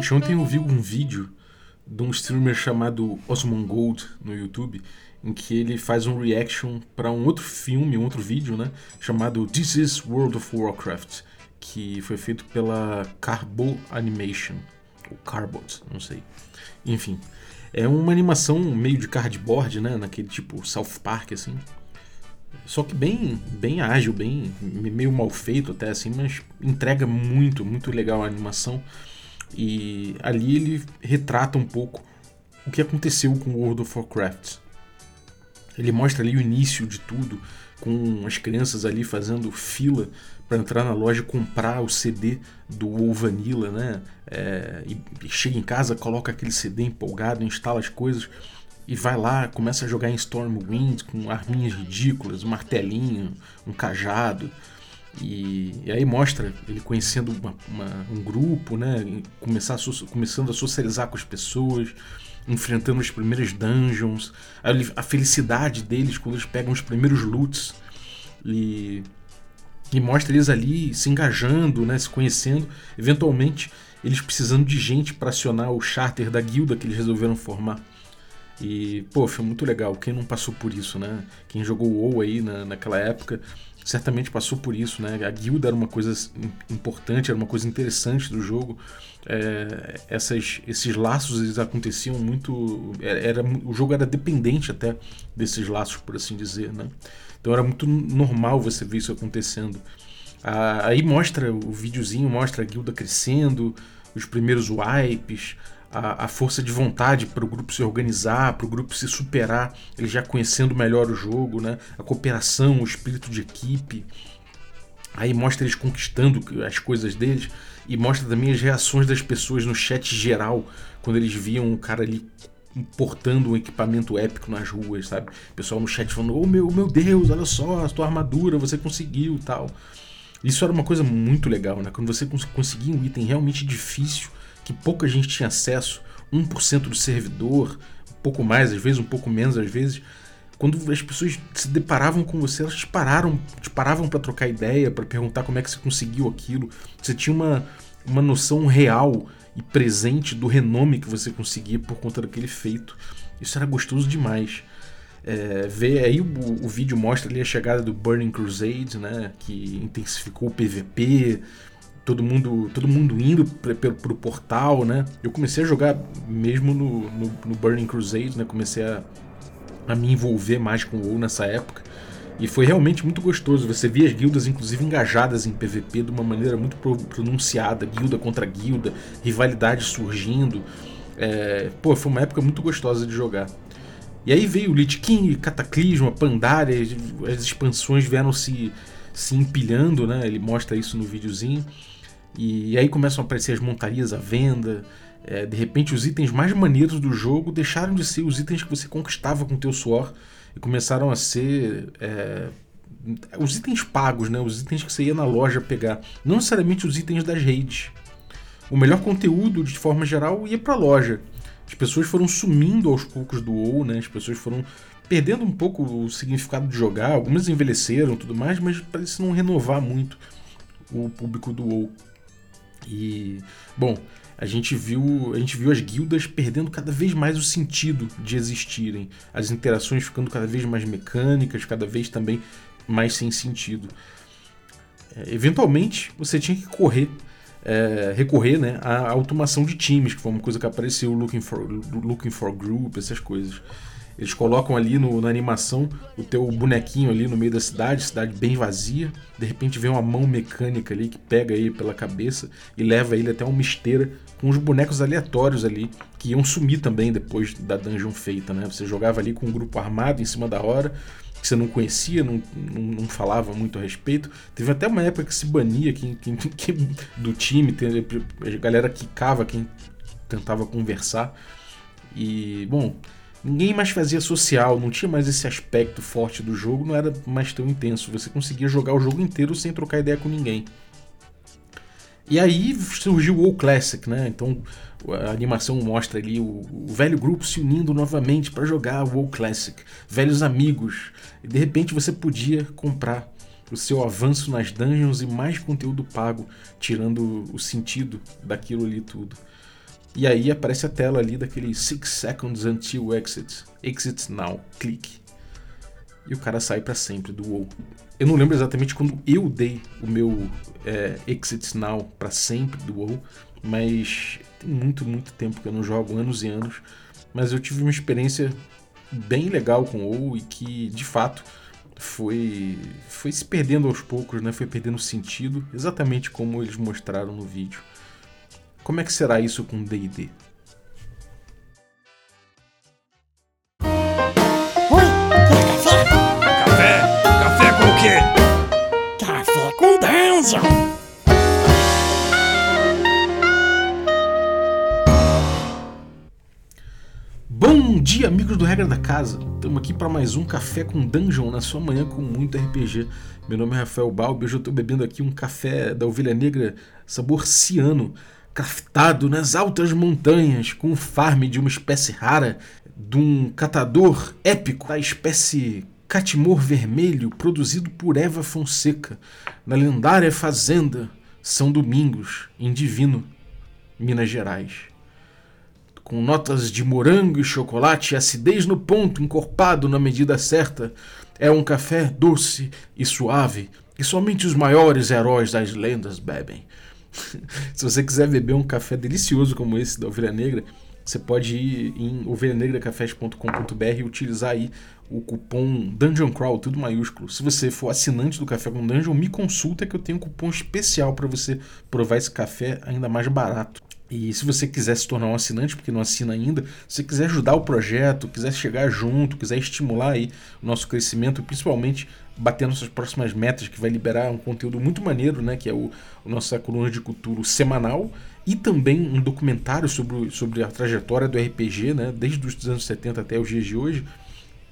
Anteontem eu vi um vídeo de um streamer chamado Osmongold no YouTube, em que ele faz um reaction para um outro filme, um outro vídeo, né, chamado This is World of Warcraft, que foi feito pela Carbo Animation, ou Carbot, não sei. Enfim, é uma animação meio de cardboard, né, naquele tipo South Park assim. Só que bem, bem ágil, bem meio mal feito até assim, mas entrega muito, muito legal a animação. E ali ele retrata um pouco o que aconteceu com World of Warcraft. Ele mostra ali o início de tudo, com as crianças ali fazendo fila para entrar na loja e comprar o CD do WoW Vanilla, né? É, e chega em casa, coloca aquele CD empolgado, instala as coisas e vai lá, começa a jogar em Stormwind com arminhas ridículas, um martelinho, um cajado. E, e aí mostra ele conhecendo uma, uma, um grupo, né? Começar a, começando a socializar com as pessoas, enfrentando as primeiras dungeons, a, a felicidade deles quando eles pegam os primeiros loots. E, e mostra eles ali se engajando, né? Se conhecendo, eventualmente eles precisando de gente para acionar o charter da guilda que eles resolveram formar. E, pô, foi muito legal. Quem não passou por isso, né? Quem jogou WoW aí na, naquela época certamente passou por isso, né? A guilda era uma coisa importante, era uma coisa interessante do jogo. É, essas, esses laços eles aconteciam muito. Era, era, o jogo era dependente até desses laços, por assim dizer, né? Então era muito normal você ver isso acontecendo. Ah, aí mostra o videozinho, mostra a guilda crescendo, os primeiros wipes, a, a força de vontade para o grupo se organizar, para o grupo se superar, ele já conhecendo melhor o jogo, né? a cooperação, o espírito de equipe. Aí mostra eles conquistando as coisas deles e mostra também as reações das pessoas no chat geral quando eles viam o cara ali importando um equipamento épico nas ruas, sabe? O pessoal no chat falando: "Oh meu, meu Deus, olha só, a tua armadura, você conseguiu", tal. Isso era uma coisa muito legal, né? Quando você conseguia um item realmente difícil que pouca gente tinha acesso, 1% do servidor, um pouco mais, às vezes um pouco menos, às vezes. Quando as pessoas se deparavam com você, elas te pararam, te paravam para trocar ideia, para perguntar como é que você conseguiu aquilo. Você tinha uma, uma noção real e presente do renome que você conseguia por conta daquele feito. Isso era gostoso demais. É, ver aí o, o, vídeo mostra ali a chegada do Burning Crusade, né, que intensificou o PVP, todo mundo, todo mundo indo para o portal, né? Eu comecei a jogar mesmo no, no, no Burning Crusade, né? Comecei a, a me envolver mais com o WoW nessa época. E foi realmente muito gostoso. Você via as guildas, inclusive, engajadas em PVP de uma maneira muito pronunciada, guilda contra guilda, rivalidade surgindo. É, pô, foi uma época muito gostosa de jogar. E aí veio o Lich King, Cataclisma, Pandaria, as expansões vieram se, se empilhando, né? Ele mostra isso no videozinho. E, aí começam a aparecer as montarias à venda. É, de repente, os itens mais maneiros do jogo deixaram de ser os itens que você conquistava com o teu suor e começaram a ser é, os itens pagos, né? os itens que você ia na loja pegar. Não necessariamente os itens das redes. O melhor conteúdo, de forma geral, ia para a loja. As pessoas foram sumindo aos poucos do WoW, né? as pessoas foram perdendo um pouco o significado de jogar. Algumas envelheceram tudo mais, mas parece não renovar muito o público do WoW. E, bom, a gente viu, a gente viu as guildas perdendo cada vez mais o sentido de existirem, as interações ficando cada vez mais mecânicas, cada vez também mais sem sentido. É, eventualmente, você tinha que correr, é, recorrer né, à automação de times, que foi uma coisa que apareceu, looking for, looking for group, essas coisas. Eles colocam ali no, na animação o teu bonequinho ali no meio da cidade, cidade bem vazia. De repente vem uma mão mecânica ali que pega ele pela cabeça e leva ele até uma esteira com os bonecos aleatórios ali que iam sumir também depois da dungeon feita, né? Você jogava ali com um grupo armado em cima da hora que você não conhecia, não, não, não, falava muito a respeito. Teve até uma época que se bania quem, quem, quem do time, a galera quicava quem tentava conversar. E, bom, Ninguém mais fazia social, não tinha mais esse aspecto forte do jogo, não era mais tão intenso. Você conseguia jogar o jogo inteiro sem trocar ideia com ninguém. E aí surgiu o WoW Classic, né? Então a animação mostra ali o, o velho grupo se unindo novamente para jogar o WoW Classic, velhos amigos. E de repente você podia comprar o seu avanço nas dungeons e mais conteúdo pago, tirando o sentido daquilo ali tudo. E aí aparece a tela ali daquele 6 seconds until exit. Exit now, clique. E o cara sai para sempre do WoW. Eu não lembro exatamente quando eu dei o meu é, exit now para sempre do WoW, mas tem muito, muito tempo que eu não jogo, anos e anos. Mas eu tive uma experiência bem legal com o WoW e que, de fato, foi, foi se perdendo aos poucos, né? foi perdendo sentido, exatamente como eles mostraram no vídeo. Como é que será isso com D&D? Oi, quer café? Café? Café com o quê? Café com Dungeon! Bom dia, amigos do Regra da Casa! Estamos aqui para mais um Café com Dungeon na sua manhã com muito RPG. Meu nome é Rafael Balbi hoje eu estou bebendo aqui um café da Ovelha Negra sabor ciano, craftado nas altas montanhas com o farm de uma espécie rara, de um catador épico da espécie Catimor Vermelho, produzido por Eva Fonseca, na lendária fazenda São Domingos, em Divino, Minas Gerais com notas de morango e chocolate e acidez no ponto, encorpado na medida certa. É um café doce e suave que somente os maiores heróis das lendas bebem. Se você quiser beber um café delicioso como esse da Ovelha Negra, você pode ir em ovelhanegracafés.com.br e utilizar aí o cupom Dungeon Crawl, tudo maiúsculo. Se você for assinante do Café com Dungeon, me consulta que eu tenho um cupom especial para você provar esse café ainda mais barato. E se você quiser se tornar um assinante, porque não assina ainda, se você quiser ajudar o projeto, quiser chegar junto, quiser estimular aí o nosso crescimento, principalmente bater nossas próximas metas, que vai liberar um conteúdo muito maneiro, né? Que é o, o nossa coluna de cultura semanal e também um documentário sobre, sobre a trajetória do RPG, né? Desde os anos 70 até os dias de hoje.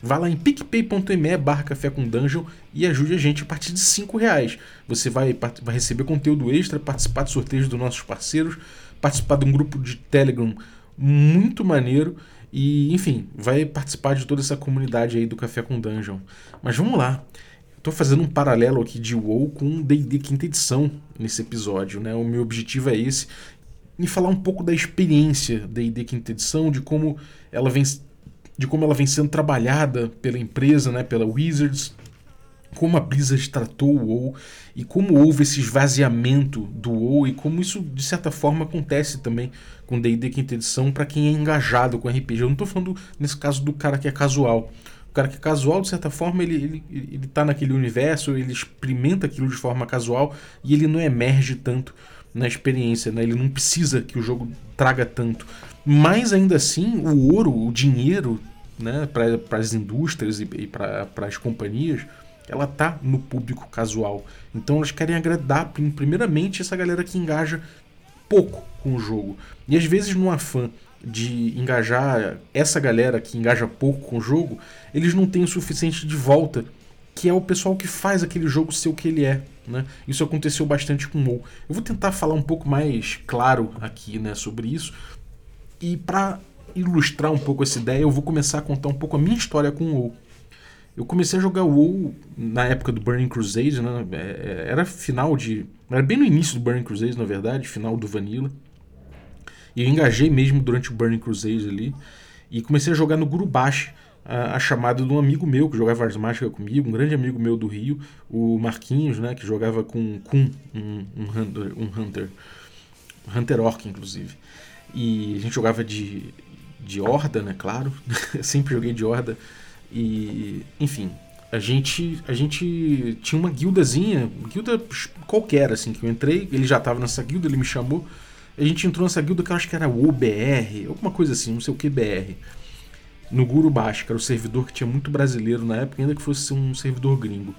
Vá lá em picpay.me barra café com dungeon e ajude a gente a partir de 5 reais. Você vai, vai receber conteúdo extra, participar de sorteios dos nossos parceiros, participar de um grupo de Telegram muito maneiro e, enfim, vai participar de toda essa comunidade aí do Café com Dungeon. Mas vamos lá. Estou fazendo um paralelo aqui de WoW com D&D quinta edição nesse episódio, né? O meu objetivo é esse, e falar um pouco da experiência D&D quinta edição, de como ela vem de como ela vem sendo trabalhada pela empresa, né, pela Wizards, como a Blizzard tratou o WoW e como houve esse esvaziamento do WoW e como isso de certa forma acontece também com D&D quinta edição para quem é engajado com RPG. Eu não estou falando nesse caso do cara que é casual. O cara que é casual, de certa forma, ele, ele, ele tá naquele universo, ele experimenta aquilo de forma casual e ele não emerge tanto na experiência, né? ele não precisa que o jogo traga tanto. Mas ainda assim, o ouro, o dinheiro né, para as indústrias e, e para as companhias ela tá no público casual. Então elas querem agradar primeiramente essa galera que engaja pouco com o jogo. E às vezes no afã de engajar essa galera que engaja pouco com o jogo, eles não têm o suficiente de volta, que é o pessoal que faz aquele jogo ser o que ele é. Né? Isso aconteceu bastante com o WoW. Eu vou tentar falar um pouco mais claro aqui né, sobre isso. E para ilustrar um pouco essa ideia, eu vou começar a contar um pouco a minha história com o WoW. Eu comecei a jogar WoW na época do Burning Crusade, né? É, é, era final de. Era bem no início do Burning Crusade, na verdade, final do Vanilla. E eu engajei mesmo durante o Burning Crusade ali. E comecei a jogar no Gurubashi, a, a chamada de um amigo meu que jogava Ars Mágica comigo, um grande amigo meu do Rio, o Marquinhos, né? Que jogava com Kun, um, um, hunter, um Hunter. Hunter Orc, inclusive. E a gente jogava de, de Horda, né? Claro. Sempre joguei de Horda. E, enfim, a gente a gente tinha uma guildazinha, guilda qualquer assim, que eu entrei, ele já estava nessa guilda, ele me chamou. A gente entrou nessa guilda que eu acho que era OBR, alguma coisa assim, não sei o que BR. No Gurubashi, que era o servidor que tinha muito brasileiro na época, ainda que fosse um servidor gringo.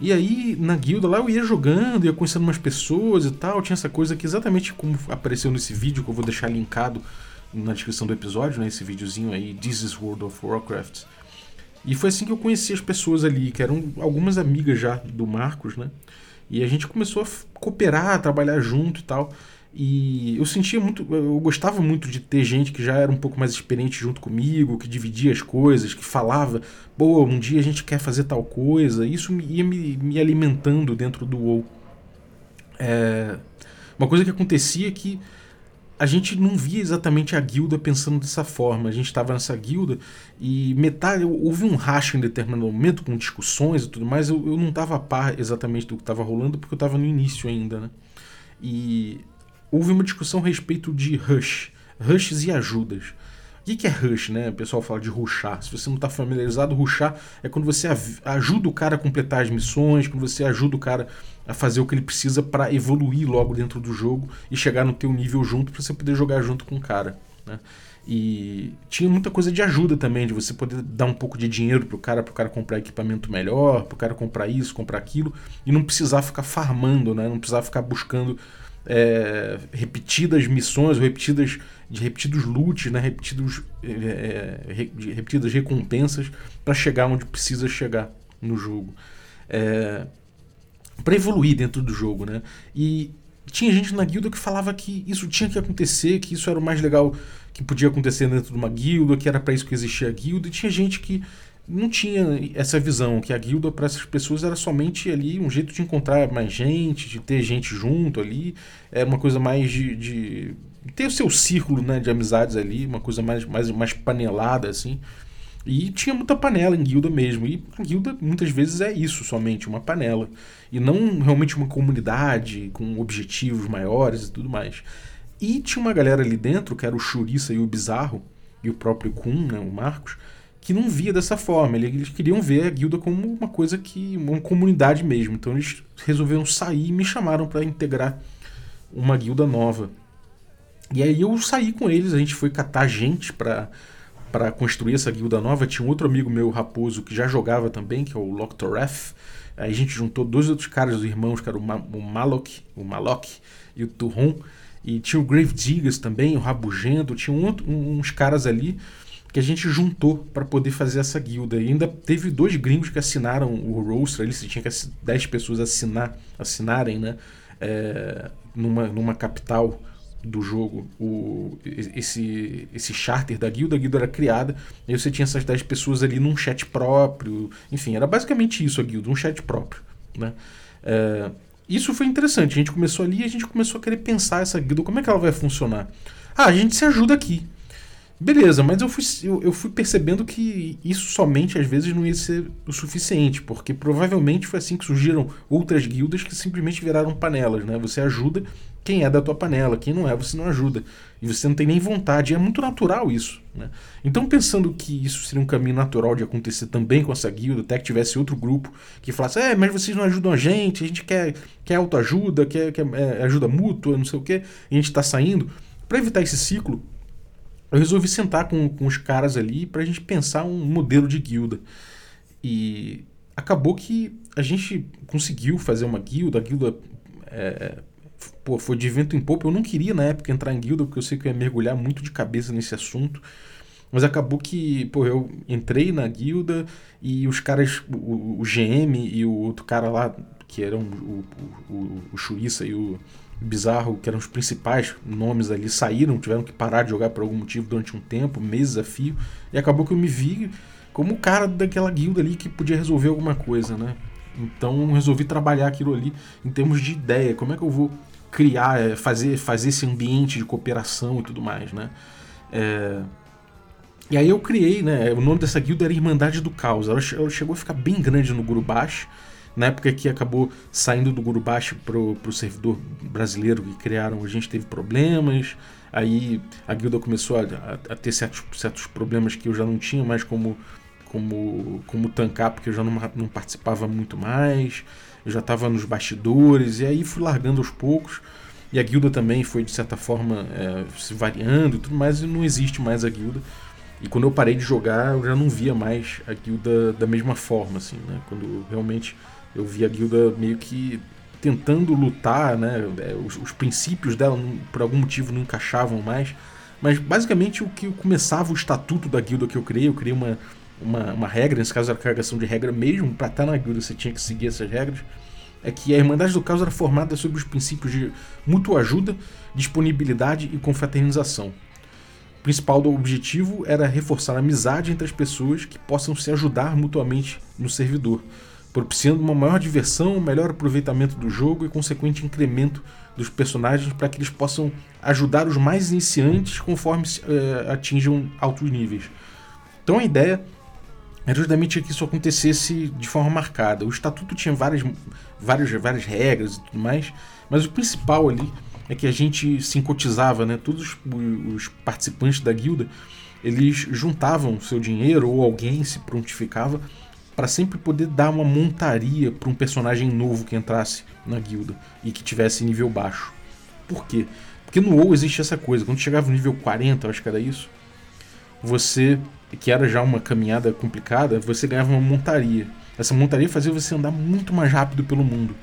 E aí, na guilda lá, eu ia jogando, ia conhecendo umas pessoas e tal. Tinha essa coisa que exatamente como apareceu nesse vídeo, que eu vou deixar linkado na descrição do episódio, né? Esse videozinho aí, This is World of Warcraft e foi assim que eu conheci as pessoas ali, que eram algumas amigas já do Marcos, né? E a gente começou a cooperar, a trabalhar junto e tal. E eu sentia muito, eu gostava muito de ter gente que já era um pouco mais experiente junto comigo, que dividia as coisas, que falava, pô, um dia a gente quer fazer tal coisa. Isso ia me, me alimentando dentro do WoW. É, uma coisa que acontecia é que a gente não via exatamente a guilda pensando dessa forma. A gente estava nessa guilda e metade. Houve um racha em determinado momento, com discussões e tudo mais. Eu, eu não estava a par exatamente do que estava rolando, porque eu estava no início ainda, né? E houve uma discussão a respeito de rush, rushes e ajudas. O que é rush, né? O pessoal fala de rushar. Se você não está familiarizado, rushar é quando você ajuda o cara a completar as missões, quando você ajuda o cara a fazer o que ele precisa para evoluir logo dentro do jogo e chegar no teu nível junto para você poder jogar junto com o cara. Né? E tinha muita coisa de ajuda também, de você poder dar um pouco de dinheiro pro cara, pro cara comprar equipamento melhor, pro cara comprar isso, comprar aquilo, e não precisar ficar farmando, né? Não precisar ficar buscando é, repetidas missões, repetidas, de repetidos loots, né? repetidos, é, é repetidas recompensas para chegar onde precisa chegar no jogo. É, para evoluir dentro do jogo, né? E tinha gente na guilda que falava que isso tinha que acontecer, que isso era o mais legal que podia acontecer dentro de uma guilda, que era para isso que existia a guilda, e tinha gente que não tinha essa visão, que a guilda para essas pessoas era somente ali um jeito de encontrar mais gente, de ter gente junto ali, era uma coisa mais de, de ter o seu círculo né, de amizades ali, uma coisa mais, mais, mais panelada assim. E tinha muita panela em guilda mesmo. E a guilda muitas vezes é isso, somente uma panela. E não realmente uma comunidade com objetivos maiores e tudo mais. E tinha uma galera ali dentro, que era o Churiça e o Bizarro, e o próprio Kun, né, o Marcos, que não via dessa forma. Eles queriam ver a guilda como uma coisa que. uma comunidade mesmo. Então eles resolveram sair e me chamaram para integrar uma guilda nova. E aí eu saí com eles, a gente foi catar gente para para construir essa guilda nova. Tinha um outro amigo meu, Raposo, que já jogava também, que é o Loctoref. Aí a gente juntou dois outros caras, os irmãos, que eram o, Ma o Malok, o Malok e o Turron. E tinha o Grave Diggers também, o Rabugento. Tinha um outro, uns caras ali que a gente juntou para poder fazer essa guilda. E ainda teve dois gringos que assinaram o roster você tinha que 10 pessoas assinar, assinarem, né? É, numa, numa capital do jogo, o, esse, esse charter da guilda, a guilda era criada, e você tinha essas 10 pessoas ali num chat próprio, enfim, era basicamente isso a guilda, um chat próprio. Né? É, isso foi interessante, a gente começou ali e a gente começou a querer pensar essa guilda, como é que ela vai funcionar? Ah, a gente se ajuda aqui. Beleza, mas eu fui, eu, eu, fui percebendo que isso somente às vezes não ia ser o suficiente, porque provavelmente foi assim que surgiram outras guildas que simplesmente viraram panelas, né? Você ajuda quem é da tua panela, quem não é, você não ajuda. E você não tem nem vontade, e é muito natural isso. Né? Então, pensando que isso seria um caminho natural de acontecer também com essa guilda, até que tivesse outro grupo que falasse: é, mas vocês não ajudam a gente, a gente quer, quer autoajuda, quer, quer é, ajuda mútua, não sei o quê, e a gente está saindo. Para evitar esse ciclo, eu resolvi sentar com, com os caras ali para a gente pensar um modelo de guilda. E acabou que a gente conseguiu fazer uma guilda, a guilda é, pô, foi de vento em popa. Eu não queria na época entrar em guilda, porque eu sei que eu ia mergulhar muito de cabeça nesse assunto. Mas acabou que, pô, eu entrei na guilda e os caras, o, o GM e o outro cara lá, que eram o, o, o, o Chuiça e o Bizarro, que eram os principais nomes ali, saíram, tiveram que parar de jogar por algum motivo durante um tempo, meses a fio, e acabou que eu me vi como o cara daquela guilda ali que podia resolver alguma coisa, né? Então resolvi trabalhar aquilo ali em termos de ideia, como é que eu vou criar, é, fazer, fazer esse ambiente de cooperação e tudo mais, né? É... E aí eu criei, né? O nome dessa guilda era Irmandade do Caos. Ela, chegou a ficar bem grande no Gurubashi na época que acabou saindo do Gurubashi pro, pro servidor brasileiro que criaram, a gente teve problemas. Aí a guilda começou a, a, a ter certos, certos problemas que eu já não tinha mais como, como, como tancar, porque eu já não, não participava muito mais. Eu já estava nos bastidores, e aí fui largando aos poucos. E a guilda também foi, de certa forma, é, se variando e tudo mais, e não existe mais a guilda. E quando eu parei de jogar, eu já não via mais a guilda da mesma forma, assim, né? Quando realmente eu vi a guilda meio que tentando lutar, né? É, os, os, princípios dela, por algum motivo, não encaixavam mais. Mas basicamente o que começava o estatuto da guilda que eu criei, eu criei uma, uma, uma regra, nesse caso era a carregação de regra mesmo, para estar na guilda você tinha que seguir essas regras. É que a Irmandade do Caos era formada sobre os princípios de mútua ajuda, disponibilidade e confraternização. O principal objetivo era reforçar a amizade entre as pessoas que possam se ajudar mutuamente no servidor propiciando uma maior diversão, melhor aproveitamento do jogo e consequente incremento dos personagens para que eles possam ajudar os mais iniciantes conforme uh, atinjam altos níveis. Então a ideia era justamente que isso acontecesse de forma marcada. O estatuto tinha várias, várias, várias regras e tudo mais, mas o principal ali é que a gente sincotizava, né? Todos os participantes da guilda eles juntavam seu dinheiro ou alguém se prontificava para sempre poder dar uma montaria para um personagem novo que entrasse na guilda e que tivesse nível baixo. Por quê? Porque no WoW existe essa coisa, quando chegava no nível 40, acho que era isso, você, que era já uma caminhada complicada, você ganhava uma montaria. Essa montaria fazia você andar muito mais rápido pelo mundo.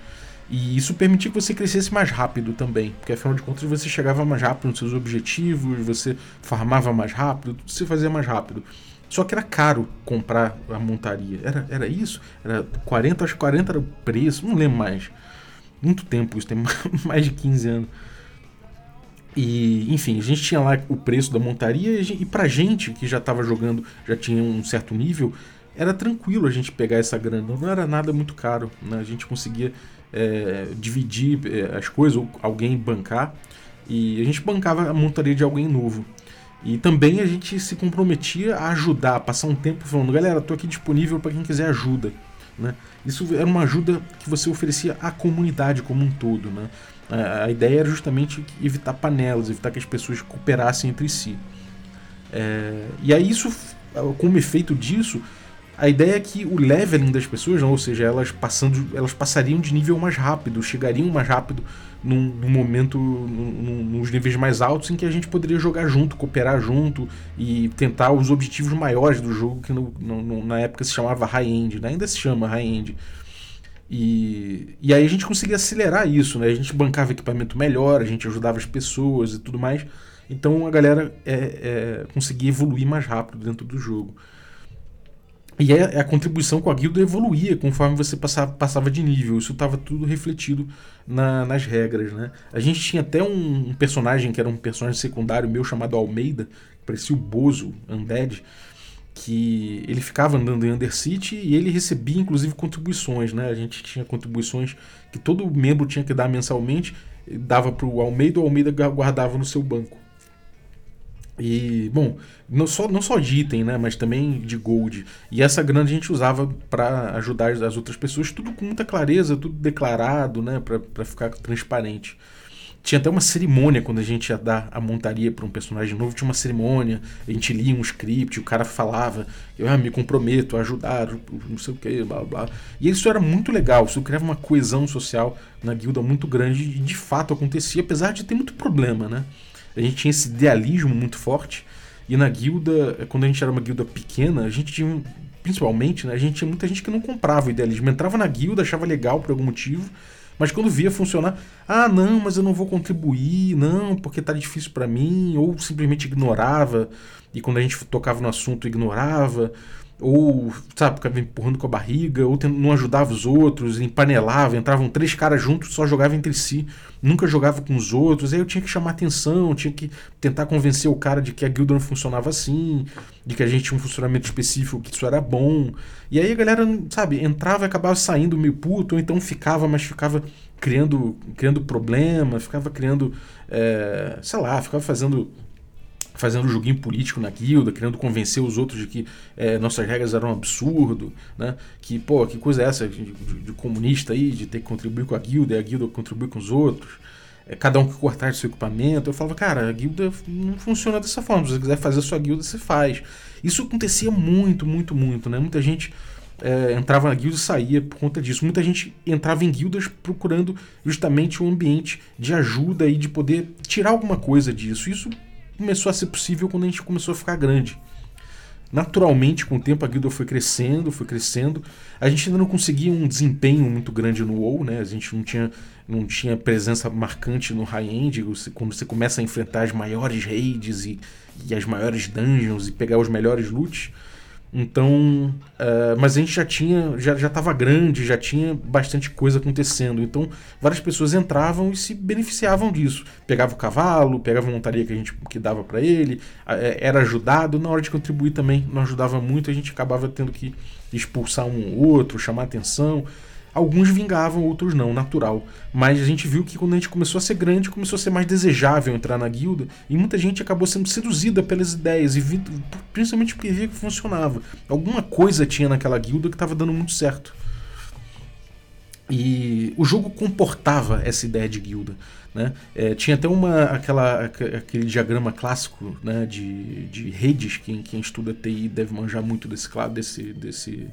E isso permitia que você crescesse mais rápido também, porque afinal de contas você chegava mais rápido nos seus objetivos, você farmava mais rápido, você fazia mais rápido. Só que era caro comprar a montaria. Era, era isso? Era 40, acho que 40 era o preço, não lembro mais. Muito tempo, isso tem mais de 15 anos. E, enfim, a gente tinha lá o preço da montaria e pra gente que já estava jogando, já tinha um certo nível, era tranquilo a gente pegar essa grana, não era nada muito caro. Né? A gente conseguia é, dividir é, as coisas, ou alguém bancar, e a gente bancava a montaria de alguém novo. E também a gente se comprometia a ajudar, a passar um tempo falando, galera, estou aqui disponível para quem quiser ajuda. Né? Isso era uma ajuda que você oferecia à comunidade como um todo. Né? A ideia era justamente evitar panelas, evitar que as pessoas cooperassem entre si. É, e aí isso, como efeito disso, a ideia é que o leveling das pessoas, ou seja, elas passando, elas passariam de nível mais rápido, chegariam mais rápido num, num momento, num, nos níveis mais altos, em que a gente poderia jogar junto, cooperar junto e tentar os objetivos maiores do jogo, que no, no, na época se chamava high-end, né? ainda se chama high-end. E, e aí a gente conseguia acelerar isso, né? A gente bancava equipamento melhor, a gente ajudava as pessoas e tudo mais. Então a galera é, é, conseguia evoluir mais rápido dentro do jogo. E a, a contribuição com a guilda evoluía conforme você passava, passava de nível. Isso estava tudo refletido na, nas regras, né? A gente tinha até um, um, personagem que era um personagem secundário meu chamado Almeida, que parecia o Bozo, Undead, que ele ficava andando em Undercity e ele recebia inclusive contribuições, né? A gente tinha contribuições que todo membro tinha que dar mensalmente, dava para o Almeida, o Almeida guardava no seu banco. E, bom, não só, não só de item, né, mas também de gold. E essa grana a gente usava para ajudar as outras pessoas, tudo com muita clareza, tudo declarado, né, para ficar transparente. Tinha até uma cerimônia quando a gente ia dar a montaria para um personagem novo, tinha uma cerimônia, a gente lia um script, o cara falava, eu ah, me comprometo a ajudar, não sei o que, blá blá. E isso era muito legal, isso criava uma coesão social na guilda muito grande e de fato acontecia, apesar de ter muito problema, né? A gente tinha esse idealismo muito forte. E na guilda, quando a gente era uma guilda pequena, a gente tinha, principalmente, né, a gente tinha muita gente que não comprava o idealismo. Entrava na guilda, achava legal por algum motivo, mas quando via funcionar, ah, não, mas eu não vou contribuir, não, porque tá difícil para mim, ou simplesmente ignorava, e quando a gente tocava no assunto, ignorava, ou, sabe, ficava empurrando com a barriga, ou não ajudava os outros, empanelava, entravam três caras juntos, só jogava entre si, nunca jogava com os outros, aí eu tinha que chamar atenção, tinha que tentar convencer o cara de que a guilda não funcionava assim, de que a gente tinha um funcionamento específico, que isso era bom, e aí a galera, sabe, entrava e acabava saindo meio puto, ou então ficava, mas ficava criando, criando problema, ficava criando, é, sei lá, ficava fazendo fazendo joguinho político na guilda, querendo convencer os outros de que é, nossas regras eram um absurdo, né? Que, pô, que coisa é essa de, de, de, comunista aí, de ter que contribuir com a guilda e a guilda contribuir com os outros. É, cada um que cortar seu equipamento. Eu falava, cara, a guilda não funciona dessa forma. Se você quiser fazer a sua guilda, você faz. Isso acontecia muito, muito, muito, né? Muita gente é, entrava na guilda e saía por conta disso. Muita gente entrava em guildas procurando justamente um ambiente de ajuda e de poder tirar alguma coisa disso. Isso começou a ser possível quando a gente começou a ficar grande. Naturalmente, com o tempo, a guilda foi crescendo, foi crescendo. A gente ainda não conseguia um desempenho muito grande no WoW, né? A gente não tinha, não tinha presença marcante no high-end. Quando você começa a enfrentar as maiores raids e, e as maiores dungeons e pegar os melhores loots, então, uh, mas a gente já tinha, já estava grande, já tinha bastante coisa acontecendo. Então, várias pessoas entravam e se beneficiavam disso. Pegava o cavalo, pegava a montaria que a gente que dava para ele, uh, era ajudado. Na hora de contribuir também, não ajudava muito. A gente acabava tendo que expulsar um ou outro, chamar atenção. Alguns vingavam, outros não, natural. Mas a gente viu que quando a gente começou a ser grande, começou a ser mais desejável entrar na guilda. E muita gente acabou sendo seduzida pelas ideias, e vi, principalmente porque via que funcionava. Alguma coisa tinha naquela guilda que estava dando muito certo. E o jogo comportava essa ideia de guilda. Né? É, tinha até uma, aquela, aquele diagrama clássico né, de, de redes, quem, quem estuda TI deve manjar muito desse, desse, desse,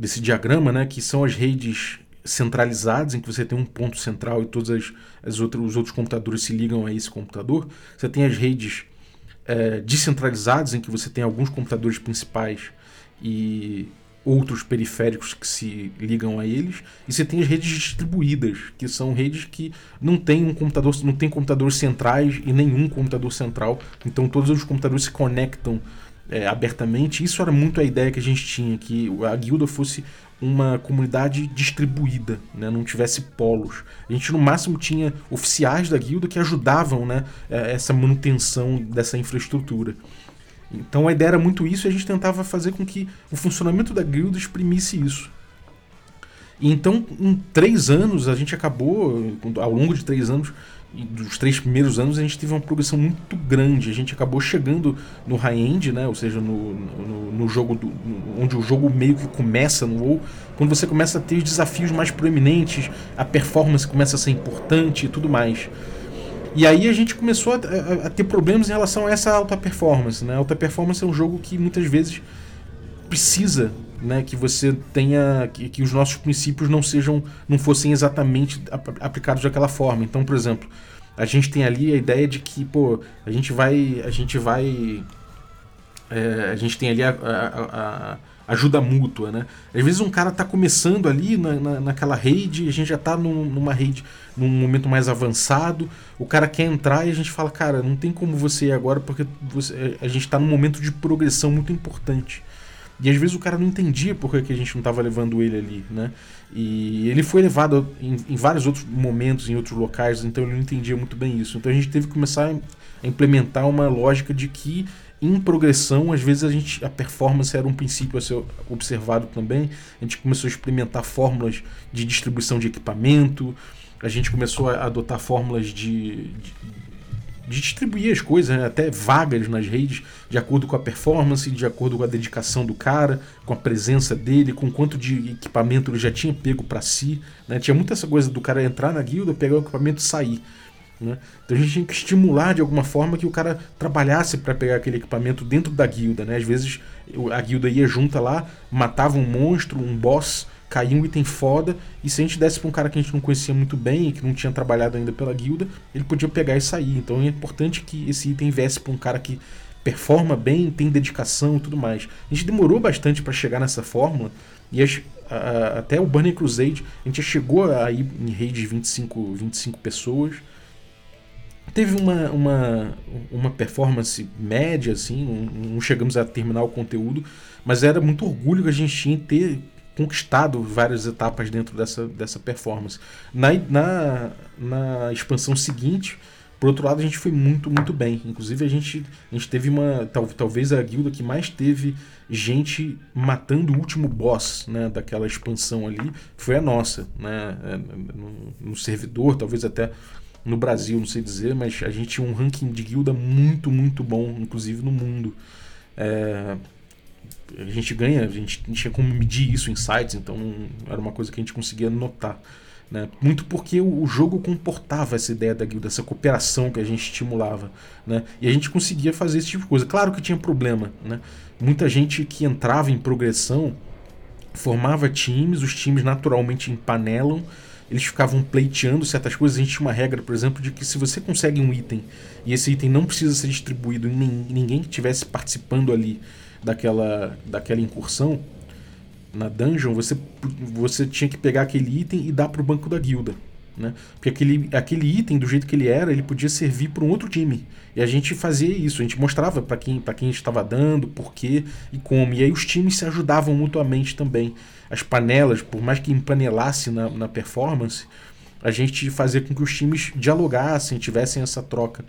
desse diagrama, né, que são as redes centralizadas, em que você tem um ponto central e todos as, as os outros computadores se ligam a esse computador. Você tem as redes é, descentralizadas, em que você tem alguns computadores principais e outros periféricos que se ligam a eles, e você tem as redes distribuídas, que são redes que não tem um computador, não tem computadores centrais e nenhum computador central, então todos os computadores se conectam é, abertamente. Isso era muito a ideia que a gente tinha, que a guilda fosse uma comunidade distribuída, né? não tivesse polos. A gente no máximo tinha oficiais da guilda que ajudavam né, é, essa manutenção dessa infraestrutura. Então a ideia era muito isso e a gente tentava fazer com que o funcionamento da guilda exprimisse isso. E então, em três anos, a gente acabou, ao longo de três anos, dos três primeiros anos, a gente teve uma progressão muito grande. A gente acabou chegando no high-end, né? ou seja, no, no, no jogo do, no, onde o jogo meio que começa no WoW, quando você começa a ter os desafios mais proeminentes, a performance começa a ser importante e tudo mais. E aí a gente começou a, a, a, ter problemas em relação a essa alta performance. Né? Alta performance é um jogo que muitas vezes precisa né, que você tenha que, que, os nossos princípios não sejam não fossem exatamente aplicados daquela forma. Então, por exemplo, a gente tem ali a ideia de que pô, a gente vai a gente vai é, a gente tem ali a, a, a ajuda mútua, né? Às vezes um cara tá começando ali na, na, naquela rede, a gente já tá num, numa rede num momento mais avançado, o cara quer entrar e a gente fala, cara, não tem como você ir agora porque você, a gente tá num momento de progressão muito importante. E às vezes o cara não entendia por que a gente não estava levando ele ali, né? E ele foi levado em, em, vários outros momentos, em outros locais, então ele não entendia muito bem isso. Então a gente teve que começar a implementar uma lógica de que em progressão, às vezes a, gente, a performance era um princípio a ser observado também. A gente começou a experimentar fórmulas de distribuição de equipamento, a gente começou a adotar fórmulas de, de, de distribuir as coisas, né? até vagas nas redes, de acordo com a performance, de acordo com a dedicação do cara, com a presença dele, com quanto de equipamento ele já tinha pego para si. Né? Tinha muita essa coisa do cara entrar na guilda, pegar o equipamento e sair. Né? Então a gente tinha que estimular de alguma forma que o cara trabalhasse para pegar aquele equipamento dentro da guilda. Né? Às vezes a guilda ia junta lá, matava um monstro, um boss, caía um item foda, e se a gente desse para um cara que a gente não conhecia muito bem e que não tinha trabalhado ainda pela guilda, ele podia pegar e sair. Então é importante que esse item viesse para um cara que performa bem, tem dedicação e tudo mais. A gente demorou bastante para chegar nessa fórmula, e as, a, até o Burning Crusade, a gente chegou aí em raid de 25, 25 pessoas, teve uma, uma, uma performance média, assim, não, não, chegamos a terminar o conteúdo, mas era muito orgulho que a gente tinha em ter conquistado várias etapas dentro dessa, dessa performance. Na, na, na expansão seguinte, por outro lado, a gente foi muito, muito bem. Inclusive, a gente, a gente teve uma. Tal, talvez a guilda que mais teve gente matando o último boss né, daquela expansão ali foi a nossa. Né, é, no, no servidor, talvez até no Brasil, não sei dizer, mas a gente tinha um ranking de guilda muito, muito bom, inclusive no mundo. É, a gente ganha, a gente tinha como medir isso em sites, então era uma coisa que a gente conseguia notar. Né? Muito porque o, jogo comportava essa ideia da guilda, essa cooperação que a gente estimulava. Né? E a gente conseguia fazer esse tipo de coisa. Claro que tinha problema. Né? Muita gente que entrava em progressão formava times, os times naturalmente empanelam eles ficavam pleiteando certas coisas. A gente tinha uma regra, por exemplo, de que se você consegue um item e esse item não precisa ser distribuído em ninguém que estivesse participando ali daquela, daquela incursão na dungeon, você, você tinha que pegar aquele item e dar para o banco da guilda. Né? Porque aquele, aquele item, do jeito que ele era, ele podia servir para um outro time. E a gente fazia isso, a gente mostrava para quem, quem estava dando, por quê e como. E aí os times se ajudavam mutuamente também. As panelas, por mais que empanelasse na, na performance, a gente fazia com que os times dialogassem, tivessem essa troca.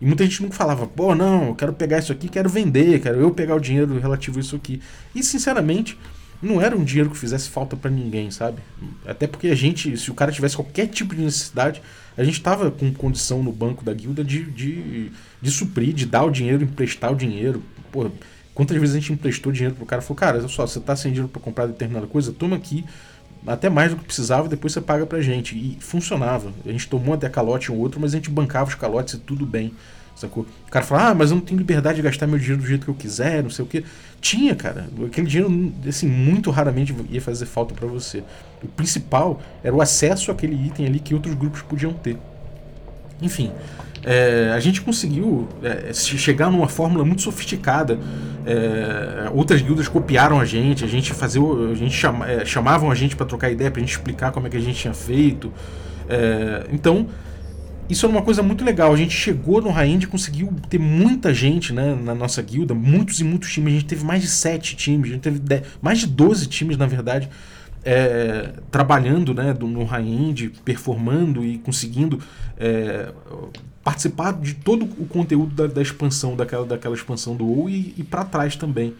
E muita gente não falava, pô, não, eu quero pegar isso aqui, quero vender, quero eu pegar o dinheiro relativo a isso aqui. E sinceramente, não era um dinheiro que fizesse falta para ninguém, sabe? Até porque a gente, se o cara tivesse qualquer tipo de necessidade, a gente tava com condição no banco da guilda de, de, de suprir, de dar o dinheiro, emprestar o dinheiro. Pô, quantas vezes a gente emprestou dinheiro pro cara? Falou, cara, olha só, você tá sem dinheiro para comprar determinada coisa, toma aqui, até mais do que precisava, depois você paga pra gente. E funcionava. A gente tomou até calote um outro, mas a gente bancava os calotes e tudo bem. Sacou? O cara fala, ah, mas eu não tenho liberdade de gastar meu dinheiro do jeito que eu quiser, não sei o que. Tinha, cara. Aquele dinheiro, assim, muito raramente ia fazer falta para você. O principal era o acesso àquele item ali que outros grupos podiam ter. Enfim, é, a gente conseguiu é, chegar numa fórmula muito sofisticada. É, outras guildas copiaram a gente, a gente fazia, a gente chama, é, chamavam a gente para trocar ideia, para a gente explicar como é que a gente tinha feito. É, então isso era uma coisa muito legal. A gente chegou no high-end e conseguiu ter muita gente né, na nossa guilda, muitos e muitos times. A gente teve mais de sete times, a gente teve dez, mais de 12 times, na verdade, é, trabalhando né, no high-end, performando e conseguindo é, participar de todo o conteúdo da, da, expansão, daquela, daquela expansão do WoW e, e para trás também.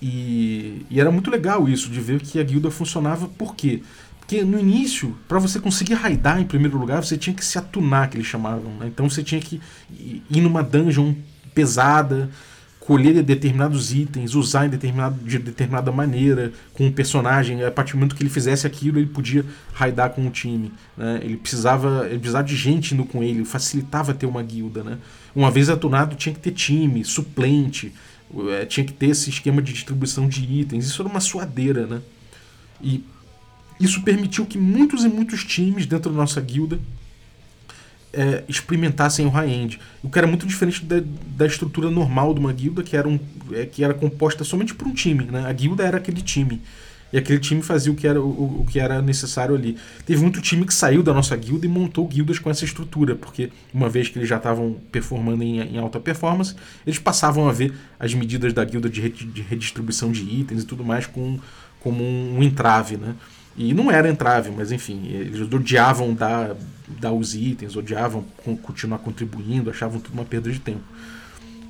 E, e, era muito legal isso, de ver que a guilda funcionava, por quê? Porque no início, para você conseguir raidar em primeiro lugar, você tinha que se atunar, que eles chamavam. Né? Então você tinha que ir numa dungeon pesada, colher determinados itens, usar em determinado, de determinada maneira, com um personagem. A partir do momento que ele fizesse aquilo, ele podia raidar com o time. Né? Ele, precisava, ele precisava de gente indo com ele, facilitava ter uma guilda. Né? Uma vez atunado, tinha que ter time, suplente, eh, tinha que ter esse esquema de distribuição de itens. Isso era uma suadeira. Né? E isso permitiu que muitos e muitos times dentro da nossa guilda é, experimentassem o high-end. O que era muito diferente da, da estrutura normal de uma guilda, que era, um, é, que era composta somente por um time. Né? A guilda era aquele time. E aquele time fazia o que, era, o, o, que era necessário ali. Teve muito time que saiu da nossa guilda e montou guildas com essa estrutura, porque uma vez que eles já estavam performando em, em, alta performance, eles passavam a ver as medidas da guilda de, de redistribuição de itens e tudo mais com, como um, um entrave. Né? E não era entrave, mas enfim, eles odiavam dar, dar os itens, odiavam continuar contribuindo, achavam tudo uma perda de tempo.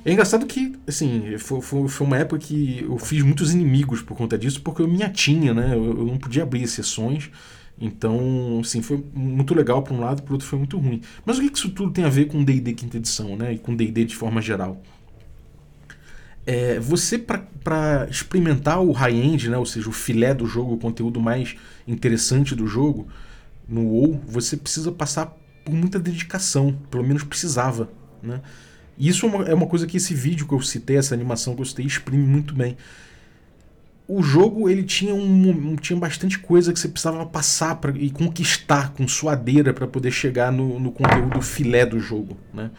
É engraçado que, assim, foi, foi, foi, uma época que eu fiz muitos inimigos por conta disso, porque eu me atinha, né? Eu, eu não podia abrir sessões. Então, assim, foi muito legal para um lado, para outro foi muito ruim. Mas o que isso tudo tem a ver com D&D quinta edição, né? E com D&D de forma geral? É, você, para experimentar o high-end, né, ou seja, o filé do jogo, o conteúdo mais interessante do jogo, no WoW, você precisa passar por muita dedicação, pelo menos precisava. Né? E isso é uma, é uma coisa que esse vídeo que eu citei, essa animação que eu citei, exprime muito bem. O jogo ele tinha, um, tinha bastante coisa que você precisava passar pra, e conquistar com suadeira para poder chegar no, no conteúdo filé do jogo. Né?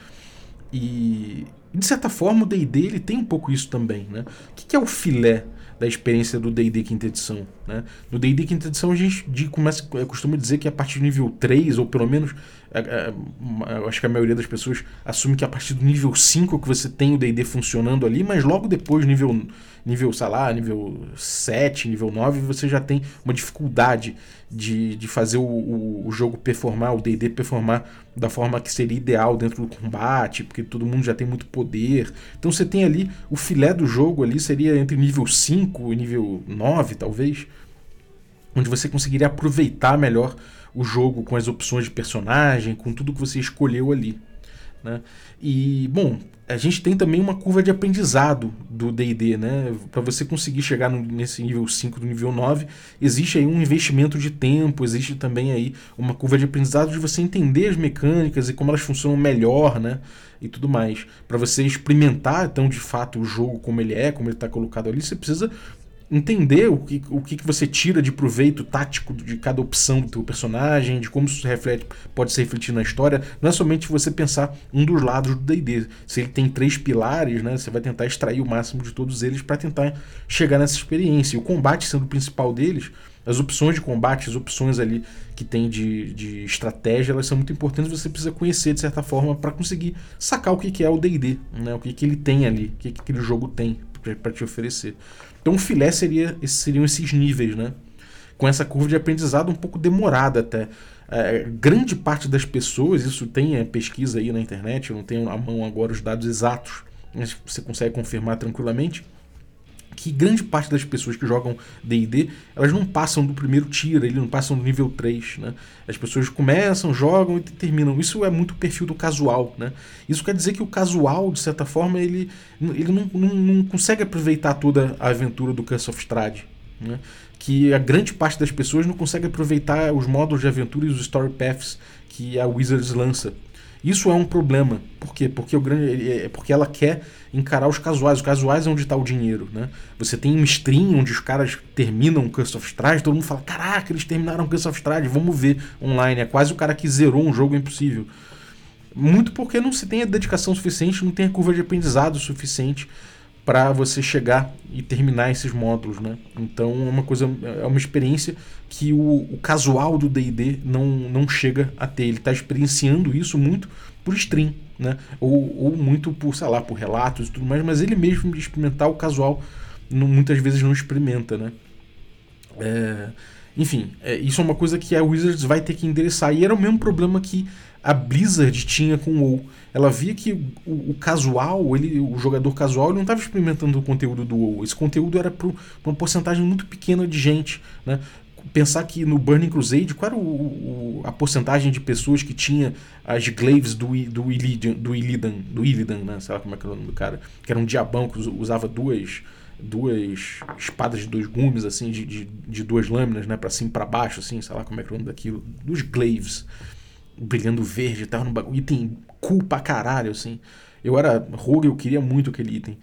E, de certa forma, o D&D ele tem um pouco isso também, né? O que, é o filé da experiência do D&D quinta edição, né? No D&D quinta edição a gente começa, costuma dizer que a partir do nível 3, ou pelo menos é, é, eu acho que a maioria das pessoas assume que a partir do nível 5 que você tem o D&D funcionando ali, mas logo depois, nível, nível, sei lá, nível 7, nível 9, você já tem uma dificuldade de, de fazer o, o, o jogo performar, o D&D performar da forma que seria ideal dentro do combate, porque todo mundo já tem muito poder. Então você tem ali, o filé do jogo ali seria entre nível 5 e nível 9, talvez, onde você conseguiria aproveitar melhor o jogo com as opções de personagem, com tudo que você escolheu ali. Né? E, bom, a gente tem também uma curva de aprendizado do DD, né? Para você conseguir chegar no, nesse nível 5 do nível 9, existe aí um investimento de tempo, existe também aí uma curva de aprendizado de você entender as mecânicas e como elas funcionam melhor, né? E tudo mais. Para você experimentar, então, de fato, o jogo como ele é, como ele está colocado ali, você precisa entender o que, o que você tira de proveito tático de cada opção do teu personagem, de como isso reflete, pode se refletir na história. Não é somente você pensar um dos lados do D&D. Se ele tem três pilares, né, você vai tentar extrair o máximo de todos eles para tentar chegar nessa experiência. E o combate sendo o principal deles, as opções de combate, as opções ali que tem de, de estratégia, elas são muito importantes. Você precisa conhecer de certa forma para conseguir sacar o que, que é o D&D, né, o que, que ele tem ali, o que, que aquele jogo tem para te oferecer. Então o filé seria, seriam esses níveis, né? Com essa curva de aprendizado um pouco demorada até. É, grande parte das pessoas, isso tem é, pesquisa aí na internet, eu não tenho à mão agora os dados exatos, mas você consegue confirmar tranquilamente, que grande parte das pessoas que jogam D&D, elas não passam do primeiro tier, eles não passam do nível 3, né? As pessoas começam, jogam e terminam. Isso é muito perfil do casual, né? Isso quer dizer que o casual, de certa forma, ele, ele não, não, não consegue aproveitar toda a aventura do Curse of Strahd, né? Que a grande parte das pessoas não consegue aproveitar os modos de aventura e os story paths que a Wizards lança. Isso é um problema. Por quê? Porque, o grande, é porque ela quer encarar os casuais. Os casuais é onde está o dinheiro, né? Você tem um stream onde os caras terminam Curse of Strahd, todo mundo fala, caraca, eles terminaram Curse of Strahd, vamos ver online. É quase o cara que zerou um jogo impossível. Muito porque não se tem a dedicação suficiente, não tem a curva de aprendizado suficiente para você chegar e terminar esses módulos, né? Então é uma coisa, é uma experiência que o, o casual do D&D não, não chega a ter. Ele está experienciando isso muito por stream, né? Ou, ou muito por, sei lá, por relatos e tudo mais, mas ele mesmo experimentar o casual não, muitas vezes não experimenta, né? É, enfim, é, isso é uma coisa que a Wizards vai ter que endereçar. E era o mesmo problema que a Blizzard tinha com o WoW. Ela via que o, o casual, ele, o jogador casual, não estava experimentando o conteúdo do WoW. Esse conteúdo era para uma porcentagem muito pequena de gente. Né? Pensar que no Burning Crusade, qual era o, o, a porcentagem de pessoas que tinha as glaives do, do, Illidan, do Illidan, do Illidan, né? sei lá como é que era o nome do cara, que era um diabão que usava duas duas espadas de dois gumes, assim, de, de, de duas lâminas, né, para cima e pra baixo, assim, sei lá como é que é o nome daquilo, dos glaives brilhando verde e tal, bagulho. Item cool pra caralho, assim. Eu era rogue, eu queria muito aquele item.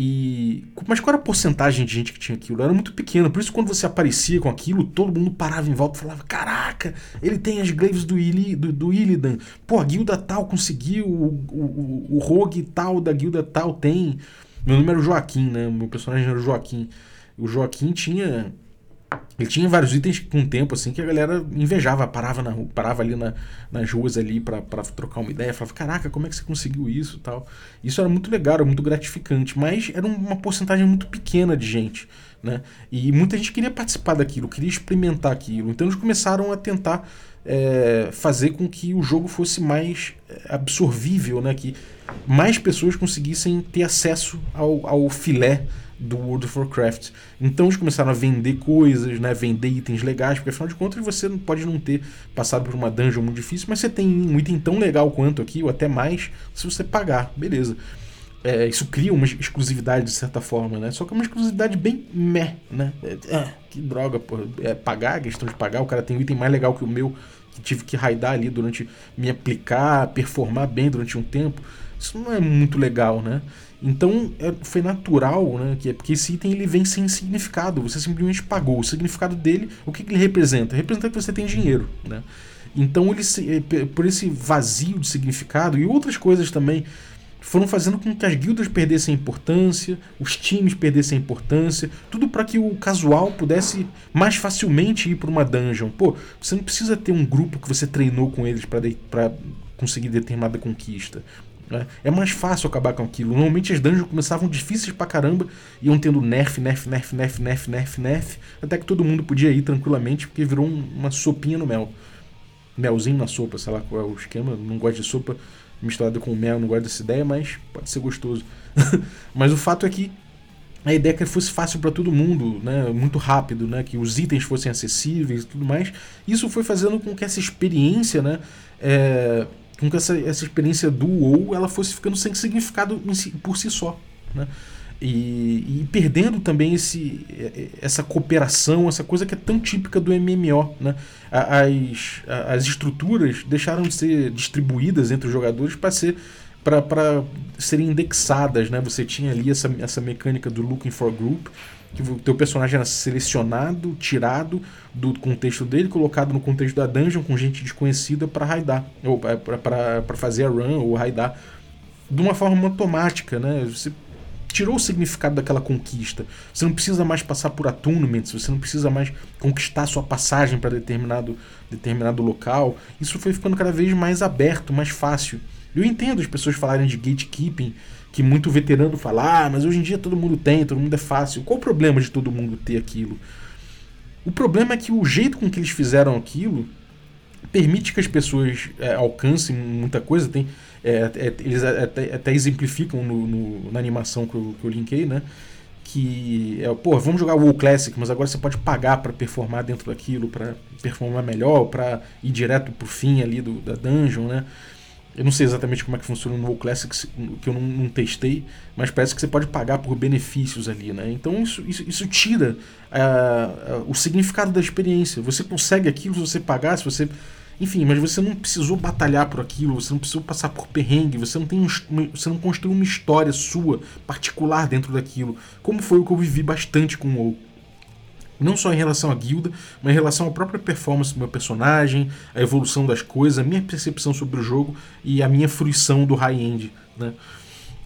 E. Mas qual era a porcentagem de gente que tinha aquilo? Era muito pequena. Por isso, quando você aparecia com aquilo, todo mundo parava em volta e falava: Caraca, ele tem as glaives do, Ili, do, do Illidan. Pô, a guilda tal conseguiu, o, o, o rogue tal da guilda tal tem. Meu nome era o Joaquim, né? Meu personagem era o Joaquim. O Joaquim tinha ele tinha vários itens com tempo, assim, que a galera invejava, parava, na, parava ali na, nas ruas ali para trocar uma ideia, falava, caraca, como é que você conseguiu isso tal. Isso era muito legal, era muito gratificante, mas era uma porcentagem muito pequena de gente, né? E muita gente queria participar daquilo, queria experimentar aquilo. Então eles começaram a tentar é, fazer com que o jogo fosse mais é, absorvível, né? Que mais pessoas conseguissem ter acesso ao, ao filé do World of Warcraft. Então eles começaram a vender coisas, né, vender itens legais, porque afinal de contas você pode não ter passado por uma dungeon muito difícil, mas você tem um item tão legal quanto aqui, ou até mais, se você pagar, beleza. É, isso cria uma exclusividade de certa forma, né? Só que é uma exclusividade bem meh, né? É, é que droga, pô. É pagar, questão de pagar, o cara tem um item mais legal que o meu, que tive que raidar ali durante. me aplicar, performar bem durante um tempo. Isso não é muito legal, né? Então é, foi natural, né? Que é porque esse item ele vem sem significado. Você simplesmente pagou. O significado dele, o que, que ele representa? Representa que você tem dinheiro, né? Então ele é, por esse vazio de significado e outras coisas também foram fazendo com que as guildas perdessem importância, os times perdessem importância, tudo para que o casual pudesse mais facilmente ir para uma dungeon. Pô, você não precisa ter um grupo que você treinou com eles para conseguir determinada conquista. Né? É mais fácil acabar com aquilo. Normalmente as dungeons começavam difíceis pra caramba, iam tendo nerf, nerf, nerf, nerf, nerf, nerf, nerf, até que todo mundo podia ir tranquilamente, porque virou uma sopinha no mel. Melzinho na sopa, sei lá qual é o esquema. Não gosto de sopa misturada com mel, não gosto dessa ideia, mas pode ser gostoso. mas o fato é que a ideia é que fosse fácil para todo mundo, né? muito rápido, né? que os itens fossem acessíveis e tudo mais. Isso foi fazendo com que essa experiência né? É com que essa, essa experiência do WoW ela fosse ficando sem significado si, por si só. Né? E, e, perdendo também esse, essa cooperação, essa coisa que é tão típica do MMO. Né? As, as estruturas deixaram de ser distribuídas entre os jogadores para ser para serem indexadas, né? Você tinha ali essa, essa mecânica do looking for group, que o teu personagem era selecionado, tirado do contexto dele, colocado no contexto da dungeon com gente desconhecida para raidar, ou para fazer a run ou raidar de uma forma automática, né? Você tirou o significado daquela conquista. Você não precisa mais passar por attunements, você não precisa mais conquistar sua passagem para determinado, determinado local. Isso foi ficando cada vez mais aberto, mais fácil. Eu entendo as pessoas falarem de gatekeeping, que muito veterano fala, ah, mas hoje em dia todo mundo tem, todo mundo é fácil. Qual o problema de todo mundo ter aquilo? O problema é que o jeito com que eles fizeram aquilo permite que as pessoas é, alcancem muita coisa. Tem, é, é, eles até, até exemplificam no, no, na animação que eu, que eu linkei, né? que é, pô, vamos jogar WoW Classic, mas agora você pode pagar para performar dentro daquilo, para performar melhor, para ir direto pro fim ali do, da dungeon, né? Eu não sei exatamente como é que funciona no WoW Classic, que eu não, não, testei, mas parece que você pode pagar por benefícios ali, né? Então isso, isso, isso tira uh, uh, o significado da experiência. Você consegue aquilo se você pagar, se você enfim, mas você não precisou batalhar por aquilo, você não precisou passar por perrengue, você não tem um, você não construiu uma história sua particular dentro daquilo, como foi o que eu vivi bastante com o WoW. Não só em relação à guilda, mas em relação à própria performance do meu personagem, a evolução das coisas, a minha percepção sobre o jogo e a minha fruição do high-end. Né?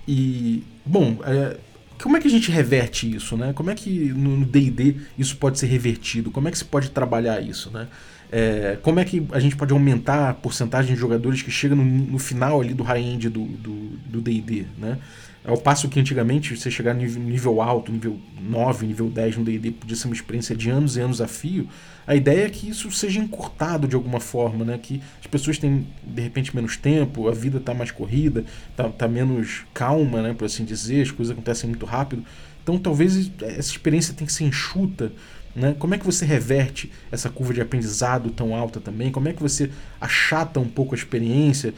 E, bom, é, como é que a gente reverte isso? Né? Como é que no DD isso pode ser revertido? Como é que se pode trabalhar isso? Né? É, como é que a gente pode aumentar a porcentagem de jogadores que chega no, no final ali do high-end do D&D, né? Ao passo que antigamente você chegar no nível alto, nível 9, nível 10 no D&D podia ser uma experiência de anos e anos a fio, a ideia é que isso seja encurtado de alguma forma, né? Que as pessoas têm de repente menos tempo, a vida está mais corrida, está tá menos calma, né, por assim dizer, as coisas acontecem muito rápido. Então talvez essa experiência tenha que ser enxuta né? Como é que você reverte essa curva de aprendizado tão alta também? Como é que você achata um pouco a experiência?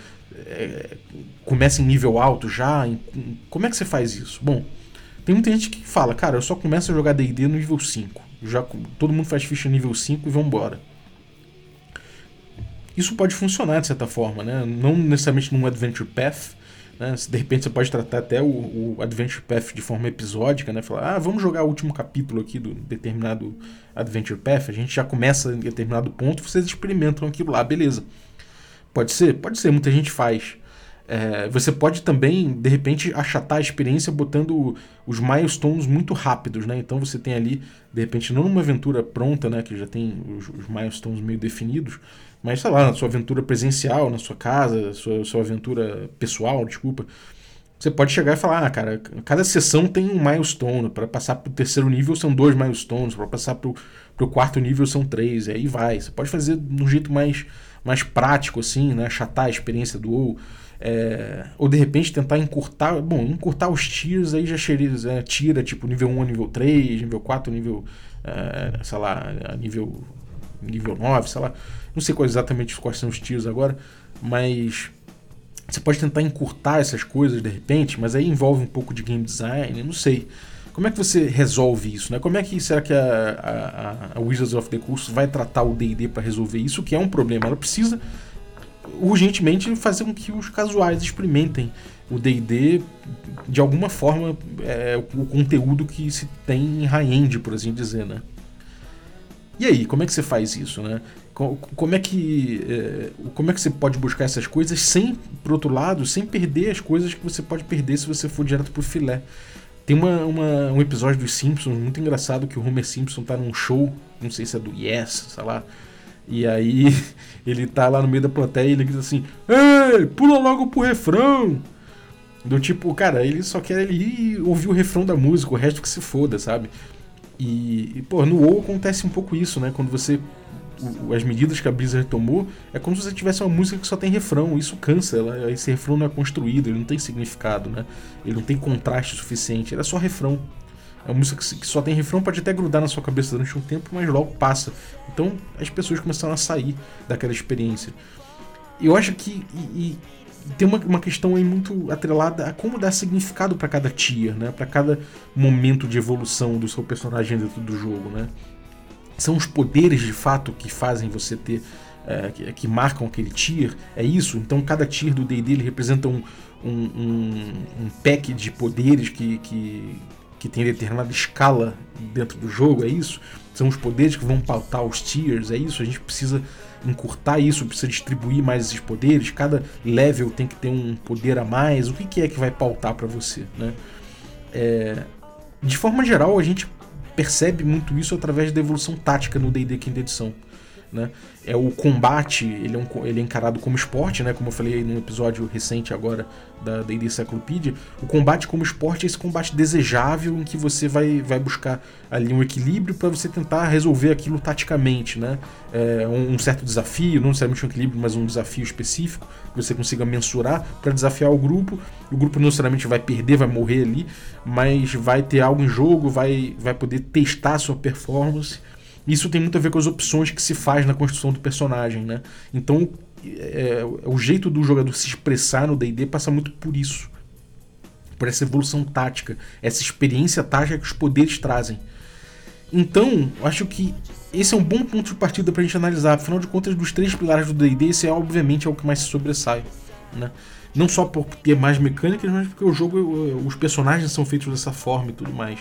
É, começa em nível alto já? Como é que você faz isso? Bom, tem muita gente que fala, cara, eu só começo a jogar DD no nível 5. Já, todo mundo faz ficha nível 5 e vambora. Isso pode funcionar de certa forma, né? Não necessariamente num Adventure Path, né? De repente você pode tratar até o, o, Adventure Path de forma episódica, né? Falar, ah, vamos jogar o último capítulo aqui do determinado Adventure Path. A gente já começa em determinado ponto, vocês experimentam aquilo lá, beleza. Pode ser? Pode ser, muita gente faz. É, você pode também, de repente, achatar a experiência botando os milestones muito rápidos, né? Então você tem ali, de repente, não numa aventura pronta, né? Que já tem os, os milestones meio definidos, mas sei lá, na sua aventura presencial, na sua casa, sua, sua aventura pessoal, desculpa, você pode chegar e falar, ah, cara, cada sessão tem um milestone, para passar para o terceiro nível são dois milestones, para passar para o quarto nível são três, e aí vai. Você pode fazer de um jeito mais, mais prático, assim, né, achatar a experiência do WoW. É, ou de repente tentar encurtar, bom, encurtar os tiers aí já é, tira tipo nível 1 nível 3, nível 4 nível, é, sei lá, nível, nível 9, sei lá. Não sei qual exatamente quais são os tiros agora, mas você pode tentar encurtar essas coisas de repente, mas aí envolve um pouco de game design, não sei. Como é que você resolve isso? Né? Como é que será que a, a, a Wizards of the Coast vai tratar o D&D para resolver isso? Que é um problema. Ela precisa urgentemente fazer com que os casuais experimentem o D&D de alguma forma é, o conteúdo que se tem em high-end, por assim dizer, né? E aí, como é que você faz isso, né? Como é que é, como é que você pode buscar essas coisas sem, por outro lado, sem perder as coisas que você pode perder se você for direto pro filé? Tem uma, uma, um episódio dos Simpsons muito engraçado que o Homer Simpson tá num show, não sei se é do Yes, sei lá. E aí ele tá lá no meio da plateia e ele grita assim: Ei, pula logo pro refrão! Do tipo, cara, ele só quer ele ouvir o refrão da música, o resto que se foda, sabe? E, e pô, no WoW acontece um pouco isso, né? Quando você as medidas que a Blizzard tomou é como se você tivesse uma música que só tem refrão. Isso cansa, ela, esse refrão não é construído, ele não tem significado, né? Ele não tem contraste suficiente, ele é só refrão. É uma música que só tem refrão, pode até grudar na sua cabeça durante um tempo, mas logo passa. Então as pessoas começaram a sair daquela experiência. Eu acho que. E, e tem uma, uma questão aí muito atrelada a como dar significado para cada tier, né? Para cada momento de evolução do seu personagem dentro do jogo, né? São os poderes de fato que fazem você ter. É, que, que, marcam aquele tier, é isso? Então cada tier do DD representa um, um, um, um, pack de poderes que, que, que tem determinada escala dentro do jogo, é isso? São os poderes que vão pautar os tiers, é isso? A gente precisa encurtar isso, precisa distribuir mais esses poderes, cada level tem que ter um poder a mais, o que, que é que vai pautar para você, né? É, de forma geral, a gente percebe muito isso através da evolução tática no D&D quinta edição. Né? É o combate, ele é, um, ele é encarado como esporte, né? Como eu falei num episódio recente agora da D&D Cyclopedia, o combate como esporte é esse combate desejável em que você vai, vai buscar ali um equilíbrio para você tentar resolver aquilo taticamente, né? É um, um, certo desafio, não necessariamente um equilíbrio, mas um desafio específico que você consiga mensurar para desafiar o grupo. O grupo não necessariamente vai perder, vai morrer ali, mas vai ter algo em jogo, vai, vai poder testar a sua performance isso tem muito a ver com as opções que se faz na construção do personagem, né? Então, é, é, o jeito do jogador se expressar no D&D passa muito por isso. Por essa evolução tática, essa experiência tática que os poderes trazem. Então, acho que esse é um bom ponto de partida para a gente analisar. Afinal de contas, dos três pilares do D&D, esse é obviamente é o que mais se sobressai, né? Não só por ter mais mecânicas, mas porque o jogo, os personagens são feitos dessa forma e tudo mais.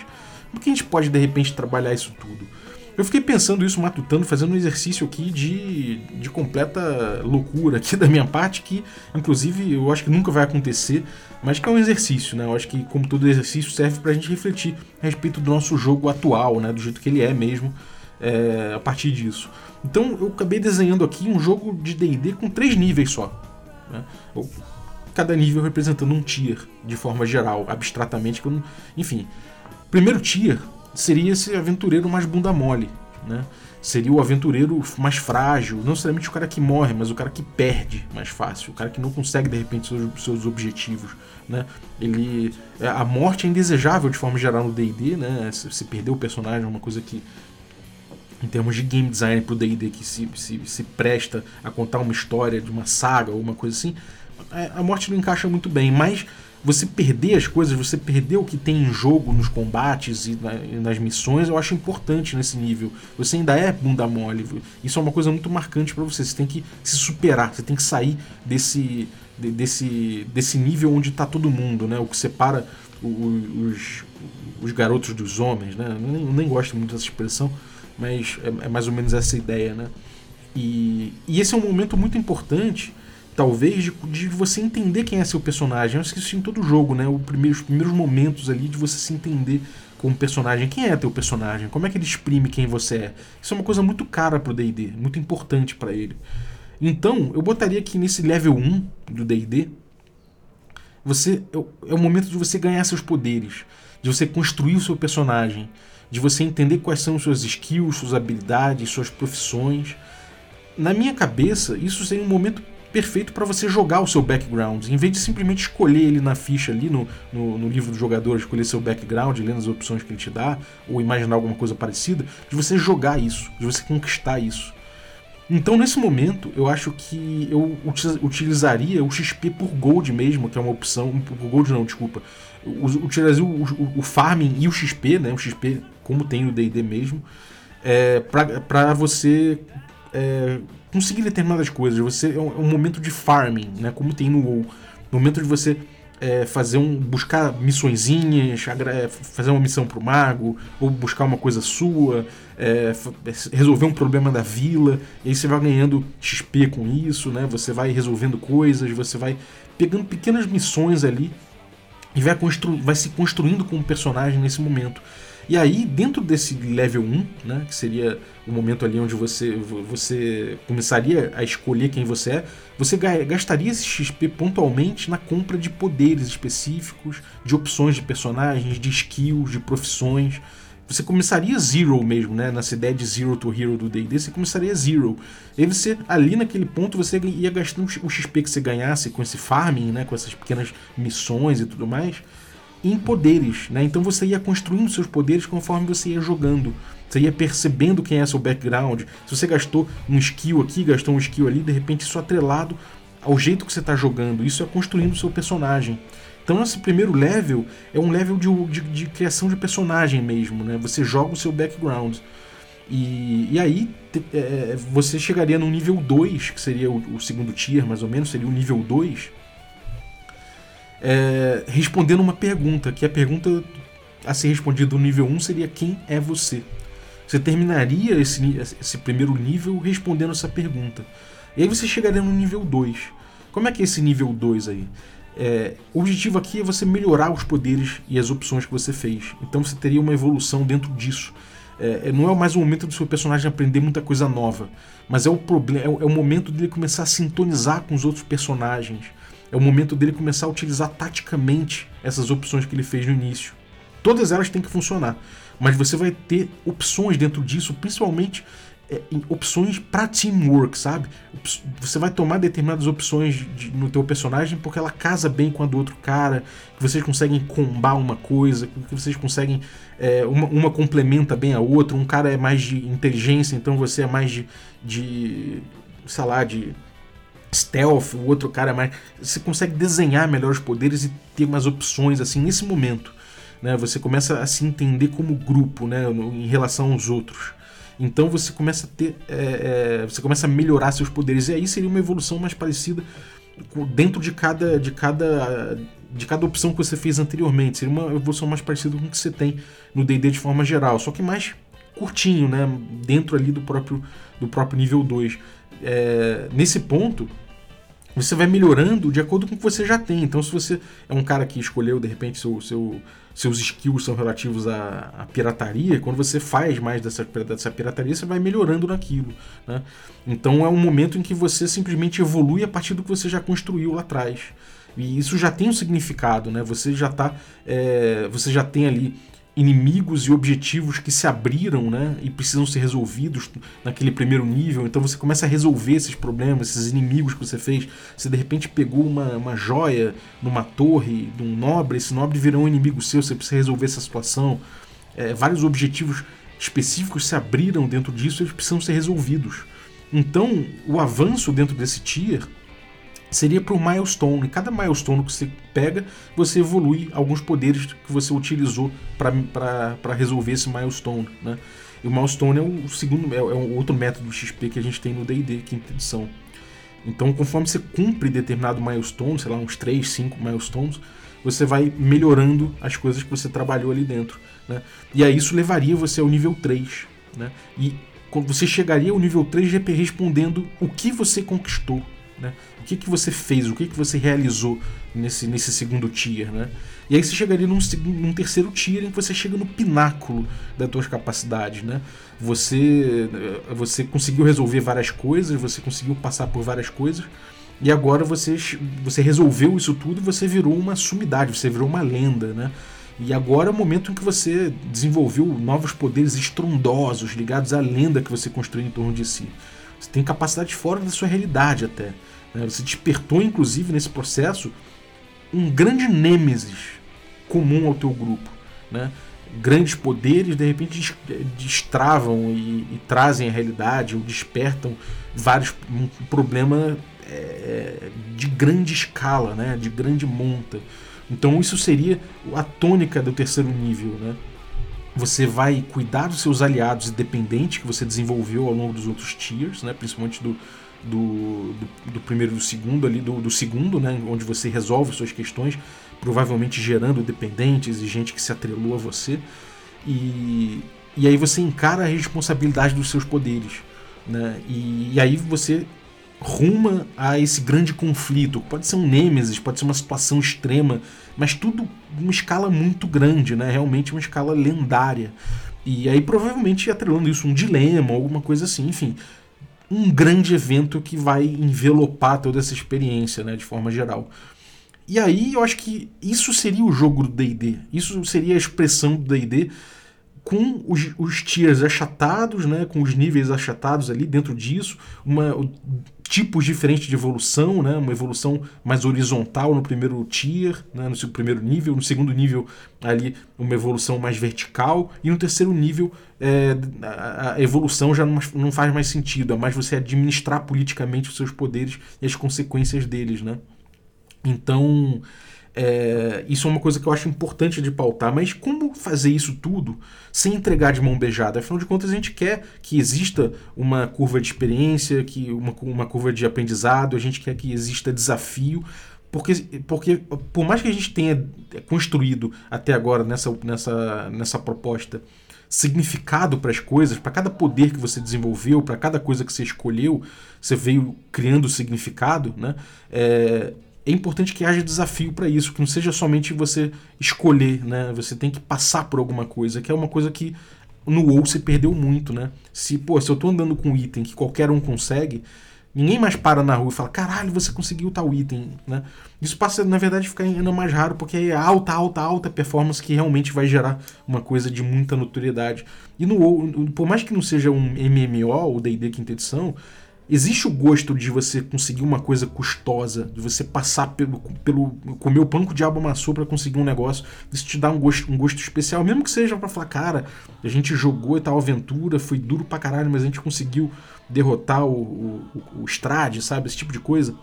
Por que a gente pode, de repente, trabalhar isso tudo? Eu fiquei pensando isso, matutando, fazendo um exercício aqui de, de completa loucura aqui da minha parte, que inclusive eu acho que nunca vai acontecer, mas que é um exercício, né? Eu acho que, como todo exercício, serve pra gente refletir a respeito do nosso jogo atual, né? Do jeito que ele é mesmo, é, a partir disso. Então eu acabei desenhando aqui um jogo de DD com três níveis só. Né? Cada nível representando um tier, de forma geral, abstratamente. Enfim, primeiro tier seria esse aventureiro mais bunda mole, né? Seria o aventureiro mais frágil, não necessariamente o cara que morre, mas o cara que perde mais fácil, o cara que não consegue de repente seus, seus objetivos, né? Ele é, a morte é indesejável de forma geral no D&D, né? Se, se perder o personagem é uma coisa que em termos de game design pro D&D que se, se, se presta a contar uma história de uma saga ou uma coisa assim, é, a morte não encaixa muito bem, mas você perder as coisas, você perder o que tem em jogo nos combates e, na, e, nas missões, eu acho importante nesse nível. Você ainda é bunda mole. Isso é uma coisa muito marcante para você. Você tem que se superar, você tem que sair desse, de, desse, desse nível onde está todo mundo, né? O que separa os, os garotos dos homens, né? Eu nem, eu nem gosto muito dessa expressão, mas é, é mais ou menos essa ideia, né? E, e esse é um momento muito importante talvez, de, de, você entender quem é seu personagem. Eu acho que isso em todo jogo, né? O primeiro, os primeiros momentos ali de você se entender como personagem. Quem é teu personagem? Como é que ele exprime quem você é? Isso é uma coisa muito cara pro D&D, muito importante para ele. Então, eu botaria aqui nesse level 1 do D&D, você é, é o momento de você ganhar seus poderes, de você construir o seu personagem, de você entender quais são suas skills, suas habilidades, suas profissões. Na minha cabeça, isso seria um momento perfeito para você jogar o seu background. Em vez de simplesmente escolher ele na ficha ali, no, no, no, livro do jogador, escolher seu background, lendo as opções que ele te dá, ou imaginar alguma coisa parecida, de você jogar isso, de você conquistar isso. Então, nesse momento, eu acho que eu utilizaria o XP por Gold mesmo, que é uma opção. Por Gold não, desculpa. Utilizaria o, o, o farming e o XP, né? O XP, como tem o DD mesmo, é, para você é, conseguir determinadas coisas. Você é um, é um, momento de farming, né? Como tem no WoW. Momento de você é, fazer um buscar missõezinhas, é, fazer uma missão pro mago, ou buscar uma coisa sua, é, resolver um problema da vila, e aí você vai ganhando XP com isso, né? Você vai resolvendo coisas, você vai pegando pequenas missões ali e vai, constru vai se construindo como personagem nesse momento. E aí, dentro desse level 1, né, que seria o momento ali onde você, você começaria a escolher quem você é, você gastaria esse XP pontualmente na compra de poderes específicos, de opções de personagens, de skills, de profissões. Você começaria zero mesmo, né? Nessa ideia de zero to hero do D&D, você começaria zero. E você, ali naquele ponto, você ia gastando o XP que você ganhasse com esse farming, né? Com essas pequenas missões e tudo mais em poderes, né? Então você ia construindo seus poderes conforme você ia jogando. Você ia percebendo quem é seu background. Se você gastou um skill aqui, gastou um skill ali, de repente isso atrelado ao jeito que você está jogando. Isso é construindo o seu personagem. Então esse primeiro level é um level de, de, de, criação de personagem mesmo, né? Você joga o seu background. E, e aí é, você chegaria no nível 2, que seria o, o segundo tier mais ou menos, seria o nível 2 é, respondendo uma pergunta, que a pergunta a ser respondida no nível 1 seria quem é você? Você terminaria esse, esse primeiro nível respondendo essa pergunta. E aí você chegaria no nível 2. Como é que é esse nível 2 aí? É, o objetivo aqui é você melhorar os poderes e as opções que você fez. Então você teria uma evolução dentro disso. É, não é mais o momento do seu personagem aprender muita coisa nova, mas é o problema, é, é o momento dele começar a sintonizar com os outros personagens. É o momento dele começar a utilizar taticamente essas opções que ele fez no início. Todas elas têm que funcionar, mas você vai ter opções dentro disso, principalmente é, opções para teamwork, sabe? Você vai tomar determinadas opções de, no teu personagem porque ela casa bem com a do outro cara, que vocês conseguem combar uma coisa, que vocês conseguem é, uma, uma, complementa bem a outra. Um cara é mais de inteligência, então você é mais de, de sei lá, de stealth, o outro cara é mais. Você consegue desenhar melhor os poderes e ter umas opções assim nesse momento. Né? Você começa a se entender como grupo né? em relação aos outros. Então você começa a ter. É, é, você começa a melhorar seus poderes. E aí seria uma evolução mais parecida dentro de cada. de cada. de cada opção que você fez anteriormente. Seria uma evolução mais parecida com o que você tem no DD de forma geral. Só que mais curtinho, né? Dentro ali do próprio, do próprio nível 2. É, nesse ponto, você vai melhorando de acordo com o que você já tem. Então, se você é um cara que escolheu, de repente, seu, seu, seus skills são relativos à, à, pirataria, quando você faz mais dessa, dessa pirataria, você vai melhorando naquilo. Né? Então, é um momento em que você simplesmente evolui a partir do que você já construiu lá atrás. E isso já tem um significado, né? Você já tá. É, você já tem ali inimigos e objetivos que se abriram né, e precisam ser resolvidos naquele primeiro nível. Então você começa a resolver esses problemas, esses inimigos que você fez. Você de repente pegou uma, uma joia numa torre de um nobre, esse nobre virou um inimigo seu, você precisa resolver essa situação. É, vários objetivos específicos se abriram dentro disso e eles precisam ser resolvidos. Então o avanço dentro desse tier seria o milestone. Cada milestone que você pega, você evolui alguns poderes que você utilizou para resolver esse milestone. Né? E o milestone é o segundo, é, é um outro método XP que a gente tem no D&D quinta edição. Então, conforme você cumpre determinado milestone, sei lá, uns 3, 5 milestones, você vai melhorando as coisas que você trabalhou ali dentro. Né? E aí isso levaria você ao nível 3. Né? E você chegaria ao nível 3 respondendo o que você conquistou. Né? O que, que você fez, o que, que você realizou nesse, nesse segundo tier, né? E aí você chegaria num, num terceiro tier em que você chega no pináculo das suas capacidades, né? Você, eh, você conseguiu resolver várias coisas, você conseguiu passar por várias coisas, e agora você, você resolveu isso tudo e você virou uma sumidade, você virou uma lenda, né? E agora é o momento em que você desenvolveu novos poderes estrondosos ligados à lenda que você construiu em torno de si. Você tem capacidade fora da sua realidade até. Né? Você despertou, inclusive, nesse processo, um grande nêmesis comum ao teu grupo. Né? Grandes poderes, de repente, destravam e, e trazem a realidade, ou despertam vários um problema é, de grande escala, né? de grande monta. Então isso seria a tônica do terceiro nível, né? Você vai cuidar dos seus aliados independentes que você desenvolveu ao longo dos outros tiers, né? principalmente do, do, do, do primeiro e do segundo ali, do, do, segundo, né? onde você resolve suas questões, provavelmente gerando dependentes e gente que se atrelou a você. E, e aí você encara a responsabilidade dos seus poderes. Né? E, e aí você ruma a esse grande conflito. Pode ser um Nêmesis, pode ser uma situação extrema, mas tudo uma escala muito grande, né? Realmente uma escala lendária. E aí provavelmente atrelando isso um dilema, alguma coisa assim, enfim, um grande evento que vai envelopar toda essa experiência, né, de forma geral. E aí eu acho que isso seria o jogo do D&D. Isso seria a expressão do D&D com os, os tiers achatados, né, com os níveis achatados ali dentro disso, uma, tipos diferentes de evolução, né, uma evolução mais horizontal no primeiro tier, né, no primeiro nível, no segundo nível ali uma evolução mais vertical e no terceiro nível é, a, a evolução já não, não faz mais sentido, é mais você administrar politicamente os seus poderes e as consequências deles, né? Então é, isso é uma coisa que eu acho importante de pautar, mas como fazer isso tudo sem entregar de mão beijada? Afinal de contas, a gente quer que exista uma curva de experiência, que uma, uma curva de aprendizado, a gente quer que exista desafio, porque, porque por mais que a gente tenha construído até agora nessa, nessa, nessa proposta significado para as coisas, para cada poder que você desenvolveu, para cada coisa que você escolheu, você veio criando significado, né? É, é importante que haja desafio para isso, que não seja somente você escolher, né? Você tem que passar por alguma coisa, que é uma coisa que no WoW se perdeu muito, né? Se, pô, se eu tô andando com um item que qualquer um consegue, ninguém mais para na rua e fala, caralho, você conseguiu tal item, né? Isso passa, na verdade, ficar ainda mais raro, porque é alta, alta, alta performance que realmente vai gerar uma coisa de muita notoriedade. E no WoW, por mais que não seja um MMO, o D&D quinta edição, existe o gosto de você conseguir uma coisa custosa, de você passar pelo, pelo comer o pão que o diabo amassou para conseguir um negócio, isso te dá um gosto, um gosto especial, mesmo que seja para falar, cara, a gente jogou e tal aventura, foi duro pra caralho, mas a gente conseguiu derrotar o, o, o Strade, sabe, esse tipo de coisa.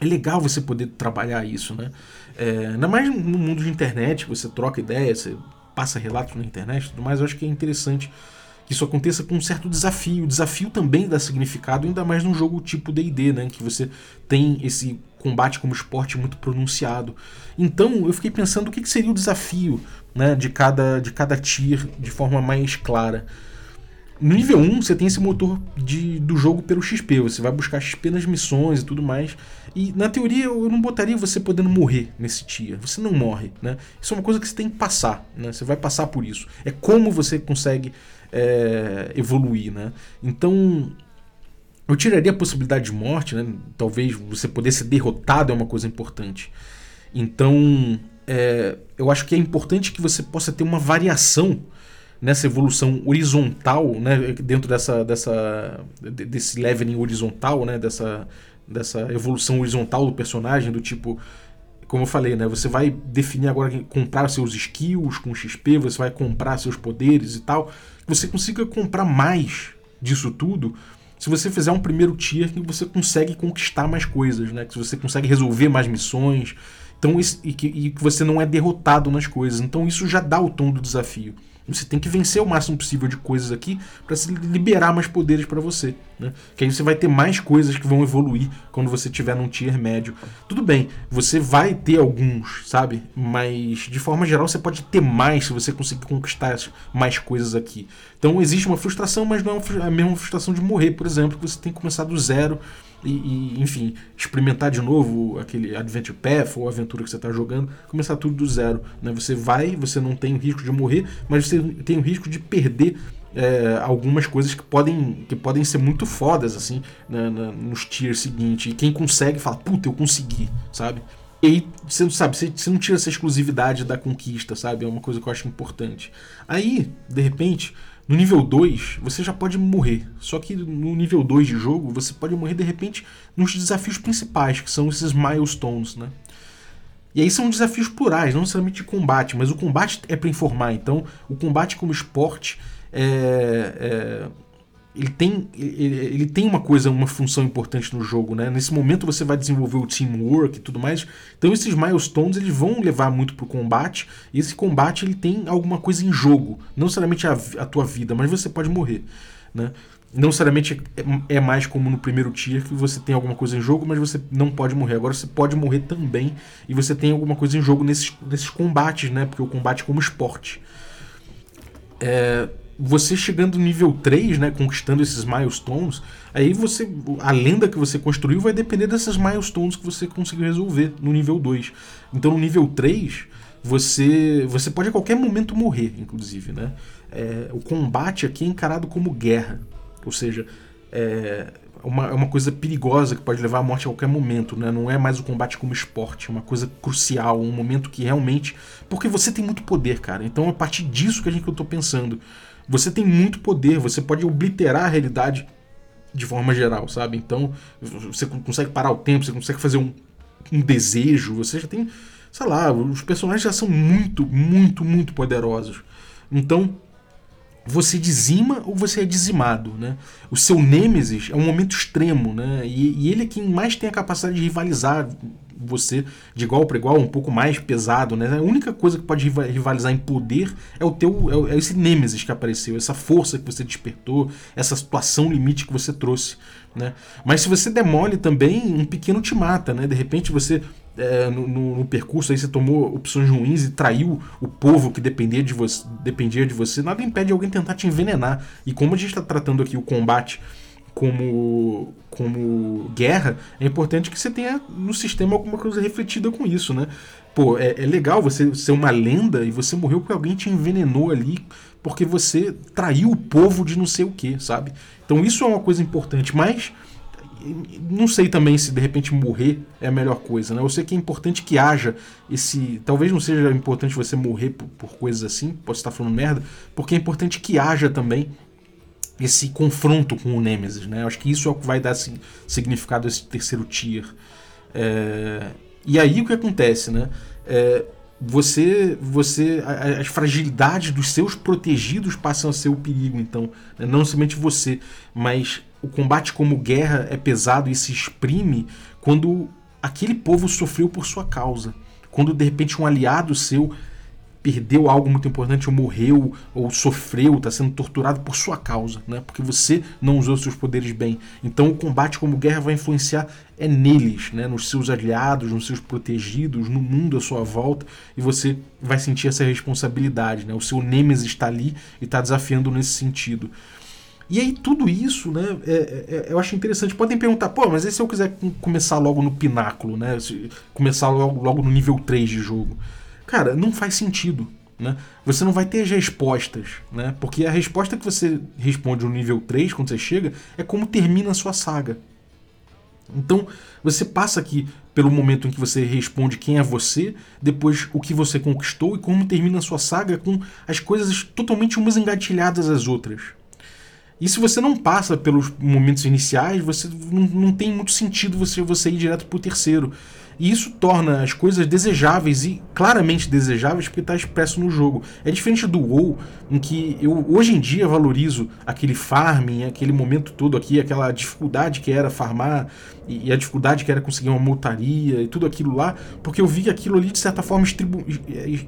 É legal você poder trabalhar isso, né? É, ainda mais no mundo de internet, você troca ideias, você passa relatos na internet e tudo mais, eu acho que é interessante que isso aconteça com um certo desafio. O desafio também dá significado, ainda mais num jogo tipo DD, né? Que você tem esse combate como esporte muito pronunciado. Então eu fiquei pensando o que, seria o desafio né, de, cada, de cada tier de forma mais clara. No nível 1, você tem esse motor de, do jogo pelo XP. Você vai buscar XP nas missões e tudo mais. E na teoria eu não botaria você podendo morrer nesse tier. Você não morre, né? Isso é uma coisa que você tem que passar, né? Você vai passar por isso. É como você consegue é, evoluir, né? Então, eu tiraria a possibilidade de morte, né? Talvez você poder ser derrotado é uma coisa importante. Então, é, eu acho que é importante que você possa ter uma variação nessa evolução horizontal, né? Dentro dessa, dessa desse leveling horizontal, né? Dessa, dessa evolução horizontal do personagem, do tipo como eu falei, né? Você vai definir agora comprar seus skills com XP, você vai comprar seus poderes e tal você consiga comprar mais disso tudo se você fizer um primeiro tier que você consegue conquistar mais coisas, né? Que você consegue resolver mais missões. Então, e, que, e que você não é derrotado nas coisas. Então isso já dá o tom do desafio. Você tem que vencer o máximo possível de coisas aqui para se liberar mais poderes para você. Né? Que aí você vai ter mais coisas que vão evoluir quando você tiver num tier médio. Tudo bem, você vai ter alguns, sabe? Mas de forma geral você pode ter mais se você conseguir conquistar mais coisas aqui. Então existe uma frustração, mas não é a mesma frustração de morrer, por exemplo, que você tem que começar do zero e, e, enfim, experimentar de novo aquele Adventure Path ou aventura que você está jogando, começar tudo do zero. Né? Você vai, você não tem o risco de morrer, mas você tem o risco de perder é, algumas coisas que podem, que podem ser muito fodas, assim, na, na, nos tiers seguintes. E quem consegue fala, puta, eu consegui, sabe? E aí, você não sabe, você, você não tira essa exclusividade da conquista, sabe? É uma coisa que eu acho importante. Aí, de repente, no nível 2, você já pode morrer. Só que no nível 2 de jogo, você pode morrer de repente nos desafios principais, que são esses milestones, né? E aí são desafios plurais, não necessariamente de combate, mas o combate é para informar. Então, o combate como esporte é, é, ele tem, ele, tem uma coisa, uma função importante no jogo, né? Nesse momento você vai desenvolver o teamwork e tudo mais. Então esses milestones eles vão levar muito pro combate. E esse combate ele tem alguma coisa em jogo, não necessariamente a, a tua vida, mas você pode morrer, né? Não necessariamente é, é mais como no primeiro tier que você tem alguma coisa em jogo, mas você não pode morrer. Agora você pode morrer também e você tem alguma coisa em jogo nesses, nesses combates, né? Porque o combate é como esporte. É, você chegando no nível 3, né, conquistando esses milestones, aí você a lenda que você construiu vai depender dessas milestones que você conseguiu resolver no nível 2. Então no nível 3, você você pode a qualquer momento morrer, inclusive, né? É, o combate aqui é encarado como guerra, ou seja, é uma, é uma coisa perigosa que pode levar à morte a qualquer momento, né? Não é mais o combate como esporte, é uma coisa crucial, um momento que realmente. Porque você tem muito poder, cara. Então é a partir disso que a gente que eu tô pensando. Você tem muito poder, você pode obliterar a realidade de forma geral, sabe? Então, você consegue parar o tempo, você consegue fazer um, um desejo, você já tem, sei lá, os personagens já são muito, muito, muito poderosos. Então, você dizima ou você é dizimado, né? O seu Nêmesis é um momento extremo, né? E, e, ele é quem mais tem a capacidade de rivalizar você de igual para igual, um pouco mais pesado, né? A única coisa que pode rivalizar em poder é o teu é, esse Nêmesis que apareceu, essa força que você despertou, essa situação limite que você trouxe, né? Mas se você demole também, um pequeno te mata, né? De repente você é, no, no, no, percurso aí você tomou opções ruins e traiu o povo que dependia de você, dependia de você, nada impede alguém tentar te envenenar. E como a gente está tratando aqui o combate como, como guerra, é importante que você tenha no sistema alguma coisa refletida com isso, né? Pô, é, é legal você ser uma lenda e você morreu porque alguém te envenenou ali porque você traiu o povo de não sei o que, sabe? Então isso é uma coisa importante, mas não sei também se de repente morrer é a melhor coisa, né? Eu sei que é importante que haja esse. Talvez não seja importante você morrer por, por coisas assim, posso estar falando merda, porque é importante que haja também esse confronto com o Nemesis, né? Eu acho que isso é o que vai dar assim, significado a esse terceiro tier. É... E aí o que acontece, né? É... Você, você, as fragilidades dos seus protegidos passam a ser o perigo, então, né? não somente você, mas o combate como guerra é pesado e se exprime quando aquele povo sofreu por sua causa, quando de repente um aliado seu perdeu algo muito importante, ou morreu, ou sofreu, está sendo torturado por sua causa, né? porque você não usou seus poderes bem. Então o combate como guerra vai influenciar é neles, né? nos seus aliados, nos seus protegidos, no mundo à sua volta, e você vai sentir essa responsabilidade. Né? O seu Nemesis está ali e está desafiando nesse sentido. E aí tudo isso, né, é, é, é, eu acho interessante. Podem perguntar, pô, mas e se eu quiser começar logo no pináculo, né? Começar logo, logo no nível 3 de jogo? Cara, não faz sentido. Né? Você não vai ter as respostas, né? Porque a resposta que você responde no nível 3, quando você chega, é como termina a sua saga. Então, você passa aqui pelo momento em que você responde quem é você, depois o que você conquistou e como termina a sua saga com as coisas totalmente umas engatilhadas às outras. E se você não passa pelos momentos iniciais, você não, não tem muito sentido você, você ir direto pro terceiro. E isso torna as coisas desejáveis e claramente desejáveis porque está expresso no jogo. É diferente do WoW, em que eu hoje em dia valorizo aquele farming, aquele momento todo aqui, aquela dificuldade que era farmar e a dificuldade que era conseguir uma montaria e tudo aquilo lá, porque eu vi que aquilo ali de certa forma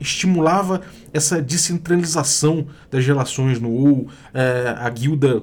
estimulava essa descentralização das relações no WoW, é, a guilda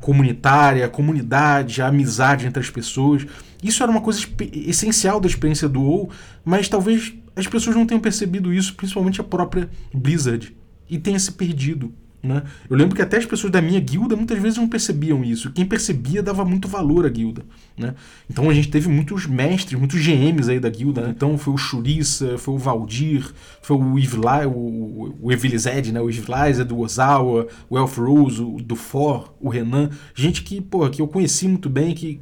comunitária, a comunidade, a amizade entre as pessoas. Isso era uma coisa essencial da experiência do WoW, mas talvez as pessoas não tenham percebido isso, principalmente a própria Blizzard, e tenha se perdido. Né? Eu lembro que até as pessoas da minha guilda muitas vezes não percebiam isso. Quem percebia dava muito valor à guilda. Né? Então a gente teve muitos mestres, muitos GMs aí da guilda. Né? Então foi o Shurissa, foi o Valdir, foi o Ivla, o, o Evilized, né? o Ivliza do Ozawa, o Elf Rose, o Dufor, o Renan. Gente que, pô, que eu conheci muito bem, que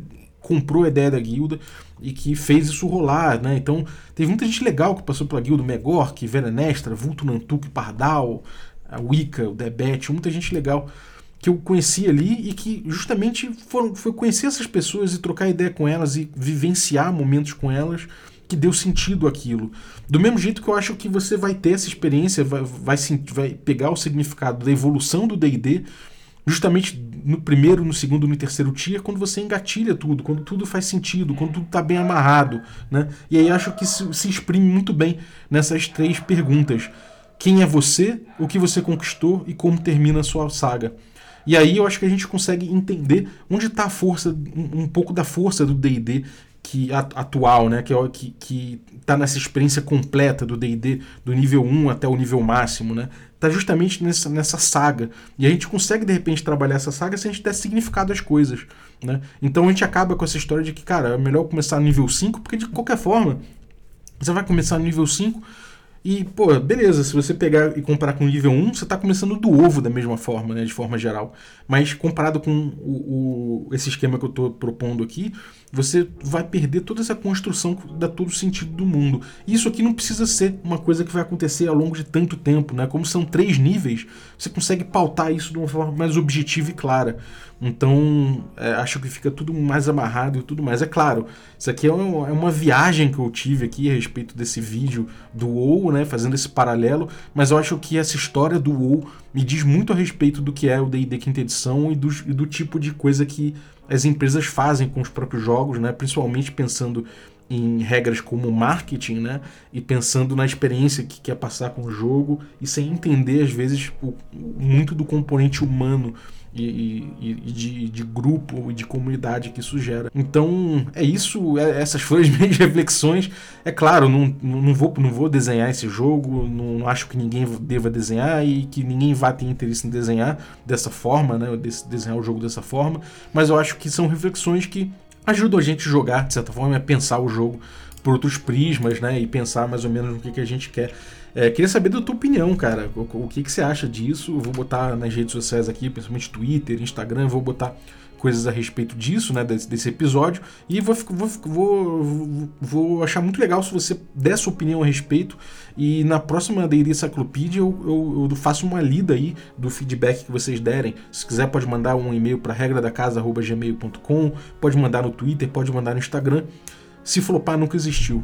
comprou a ideia da guilda e que fez isso rolar, né? Então, teve muita gente legal que passou pela guilda, Megork, Venenestra, Vulto Nantuk, Pardal, a Wicca, o Debet, muita gente legal que eu conheci ali e que justamente foram, foi conhecer essas pessoas e trocar ideia com elas e vivenciar momentos com elas que deu sentido aquilo. Do mesmo jeito que eu acho que você vai ter essa experiência, vai, vai, vai pegar o significado da evolução do D&D justamente no primeiro, no segundo, no terceiro tier, quando você engatilha tudo, quando tudo faz sentido, quando tudo está bem amarrado, né? E aí acho que se, se exprime muito bem nessas três perguntas. Quem é você, o que você conquistou e como termina a sua saga. E aí eu acho que a gente consegue entender onde está a força, um, um, pouco da força do D&D que atual, né, que, é que, que tá nessa experiência completa do D&D do nível 1 até o nível máximo, né? Tá justamente nessa, nessa saga. E a gente consegue de repente trabalhar essa saga se a gente der significado às coisas, né? Então a gente acaba com essa história de que, cara, é melhor começar no nível 5, porque de qualquer forma, você vai começar no nível 5 e, pô, beleza, se você pegar e comparar com o nível 1, você está começando do ovo da mesma forma, né, de forma geral. Mas comparado com o, o esse esquema que eu estou propondo aqui, você vai perder toda essa construção que dá todo o sentido do mundo. E isso aqui não precisa ser uma coisa que vai acontecer ao longo de tanto tempo, né? Como são três níveis, você consegue pautar isso de uma forma mais objetiva e clara. Então, é, acho que fica tudo mais amarrado e tudo mais. É claro, isso aqui é, um, é, uma viagem que eu tive aqui a respeito desse vídeo do WoW, né, fazendo esse paralelo, mas eu acho que essa história do WoW me diz muito a respeito do que é o D&D quinta edição e do, e do tipo de coisa que as empresas fazem com os próprios jogos, né, principalmente pensando em regras como marketing, né? E pensando na experiência que quer passar com o jogo e sem entender, às vezes, o, muito do componente humano e, e, e de, de, grupo e de comunidade que isso gera. Então é isso, é, essas foram as minhas reflexões. É claro, não, não, vou, não vou desenhar esse jogo, não acho que ninguém deva desenhar e que ninguém vá ter interesse em desenhar dessa forma, né? Desenhar o jogo dessa forma, mas eu acho que são reflexões que ajudam a gente a jogar, de certa forma, a pensar o jogo por outros prismas, né? E pensar mais ou menos no que, que a gente quer. É, queria saber da tua opinião, cara. O, o, que, que você acha disso? Eu vou botar nas redes sociais aqui, principalmente Twitter, Instagram, vou botar coisas a respeito disso, né, desse, desse episódio, e vou, vou, vou, vou, achar muito legal se você der sua opinião a respeito, e na próxima Daily Encyclopedia eu, eu, eu, faço uma lida aí do feedback que vocês derem. Se quiser pode mandar um e-mail para regra da casa@gmail.com, pode mandar no Twitter, pode mandar no Instagram se flopar nunca existiu.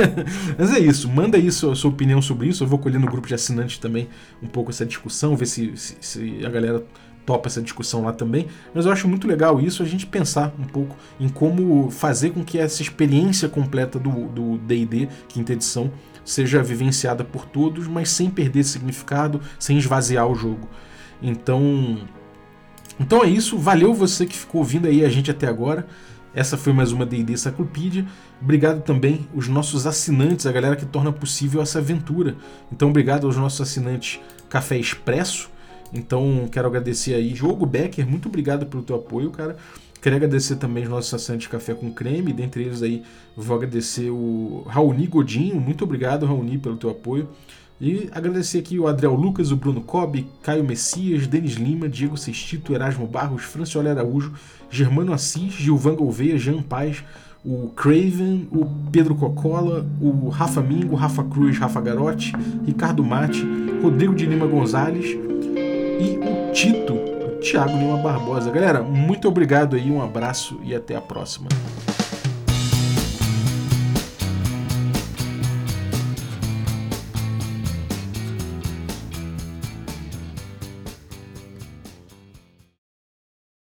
Mas é isso, manda aí sua, sua, opinião sobre isso. Eu vou colher no grupo de assinantes também um pouco essa discussão, ver se, se, se, a galera topa essa discussão lá também. Mas eu acho muito legal isso, a gente pensar um pouco em como fazer com que essa experiência completa do DD, quinta edição, seja vivenciada por todos, mas sem perder significado, sem esvaziar o jogo. Então. Então é isso, valeu você que ficou ouvindo aí a gente até agora. Essa foi mais uma D&D Sacropídia. Obrigado também os nossos assinantes, a galera que torna possível essa aventura. Então obrigado aos nossos assinantes Café Expresso. Então quero agradecer aí Jogo Becker, muito obrigado pelo teu apoio, cara. Quero agradecer também os nossos assinantes Café com Creme, dentre eles aí vou agradecer o Raoni Godinho, muito obrigado Raoni pelo teu apoio. E agradecer aqui o Adriel Lucas, o Bruno Cobb, Caio Messias, Denis Lima, Diego Sestito, Erasmo Barros, Francioli Araújo, Germano Assis, Gilvan Gouveia, Jean Paz, o Craven, o Pedro Cocola, o Rafa Mingo, Rafa Cruz, Rafa Garotti, Ricardo Mate, Rodrigo de Lima Gonzalez e o Tito, o Thiago Lima Barbosa. Galera, muito obrigado aí, um abraço e até a próxima.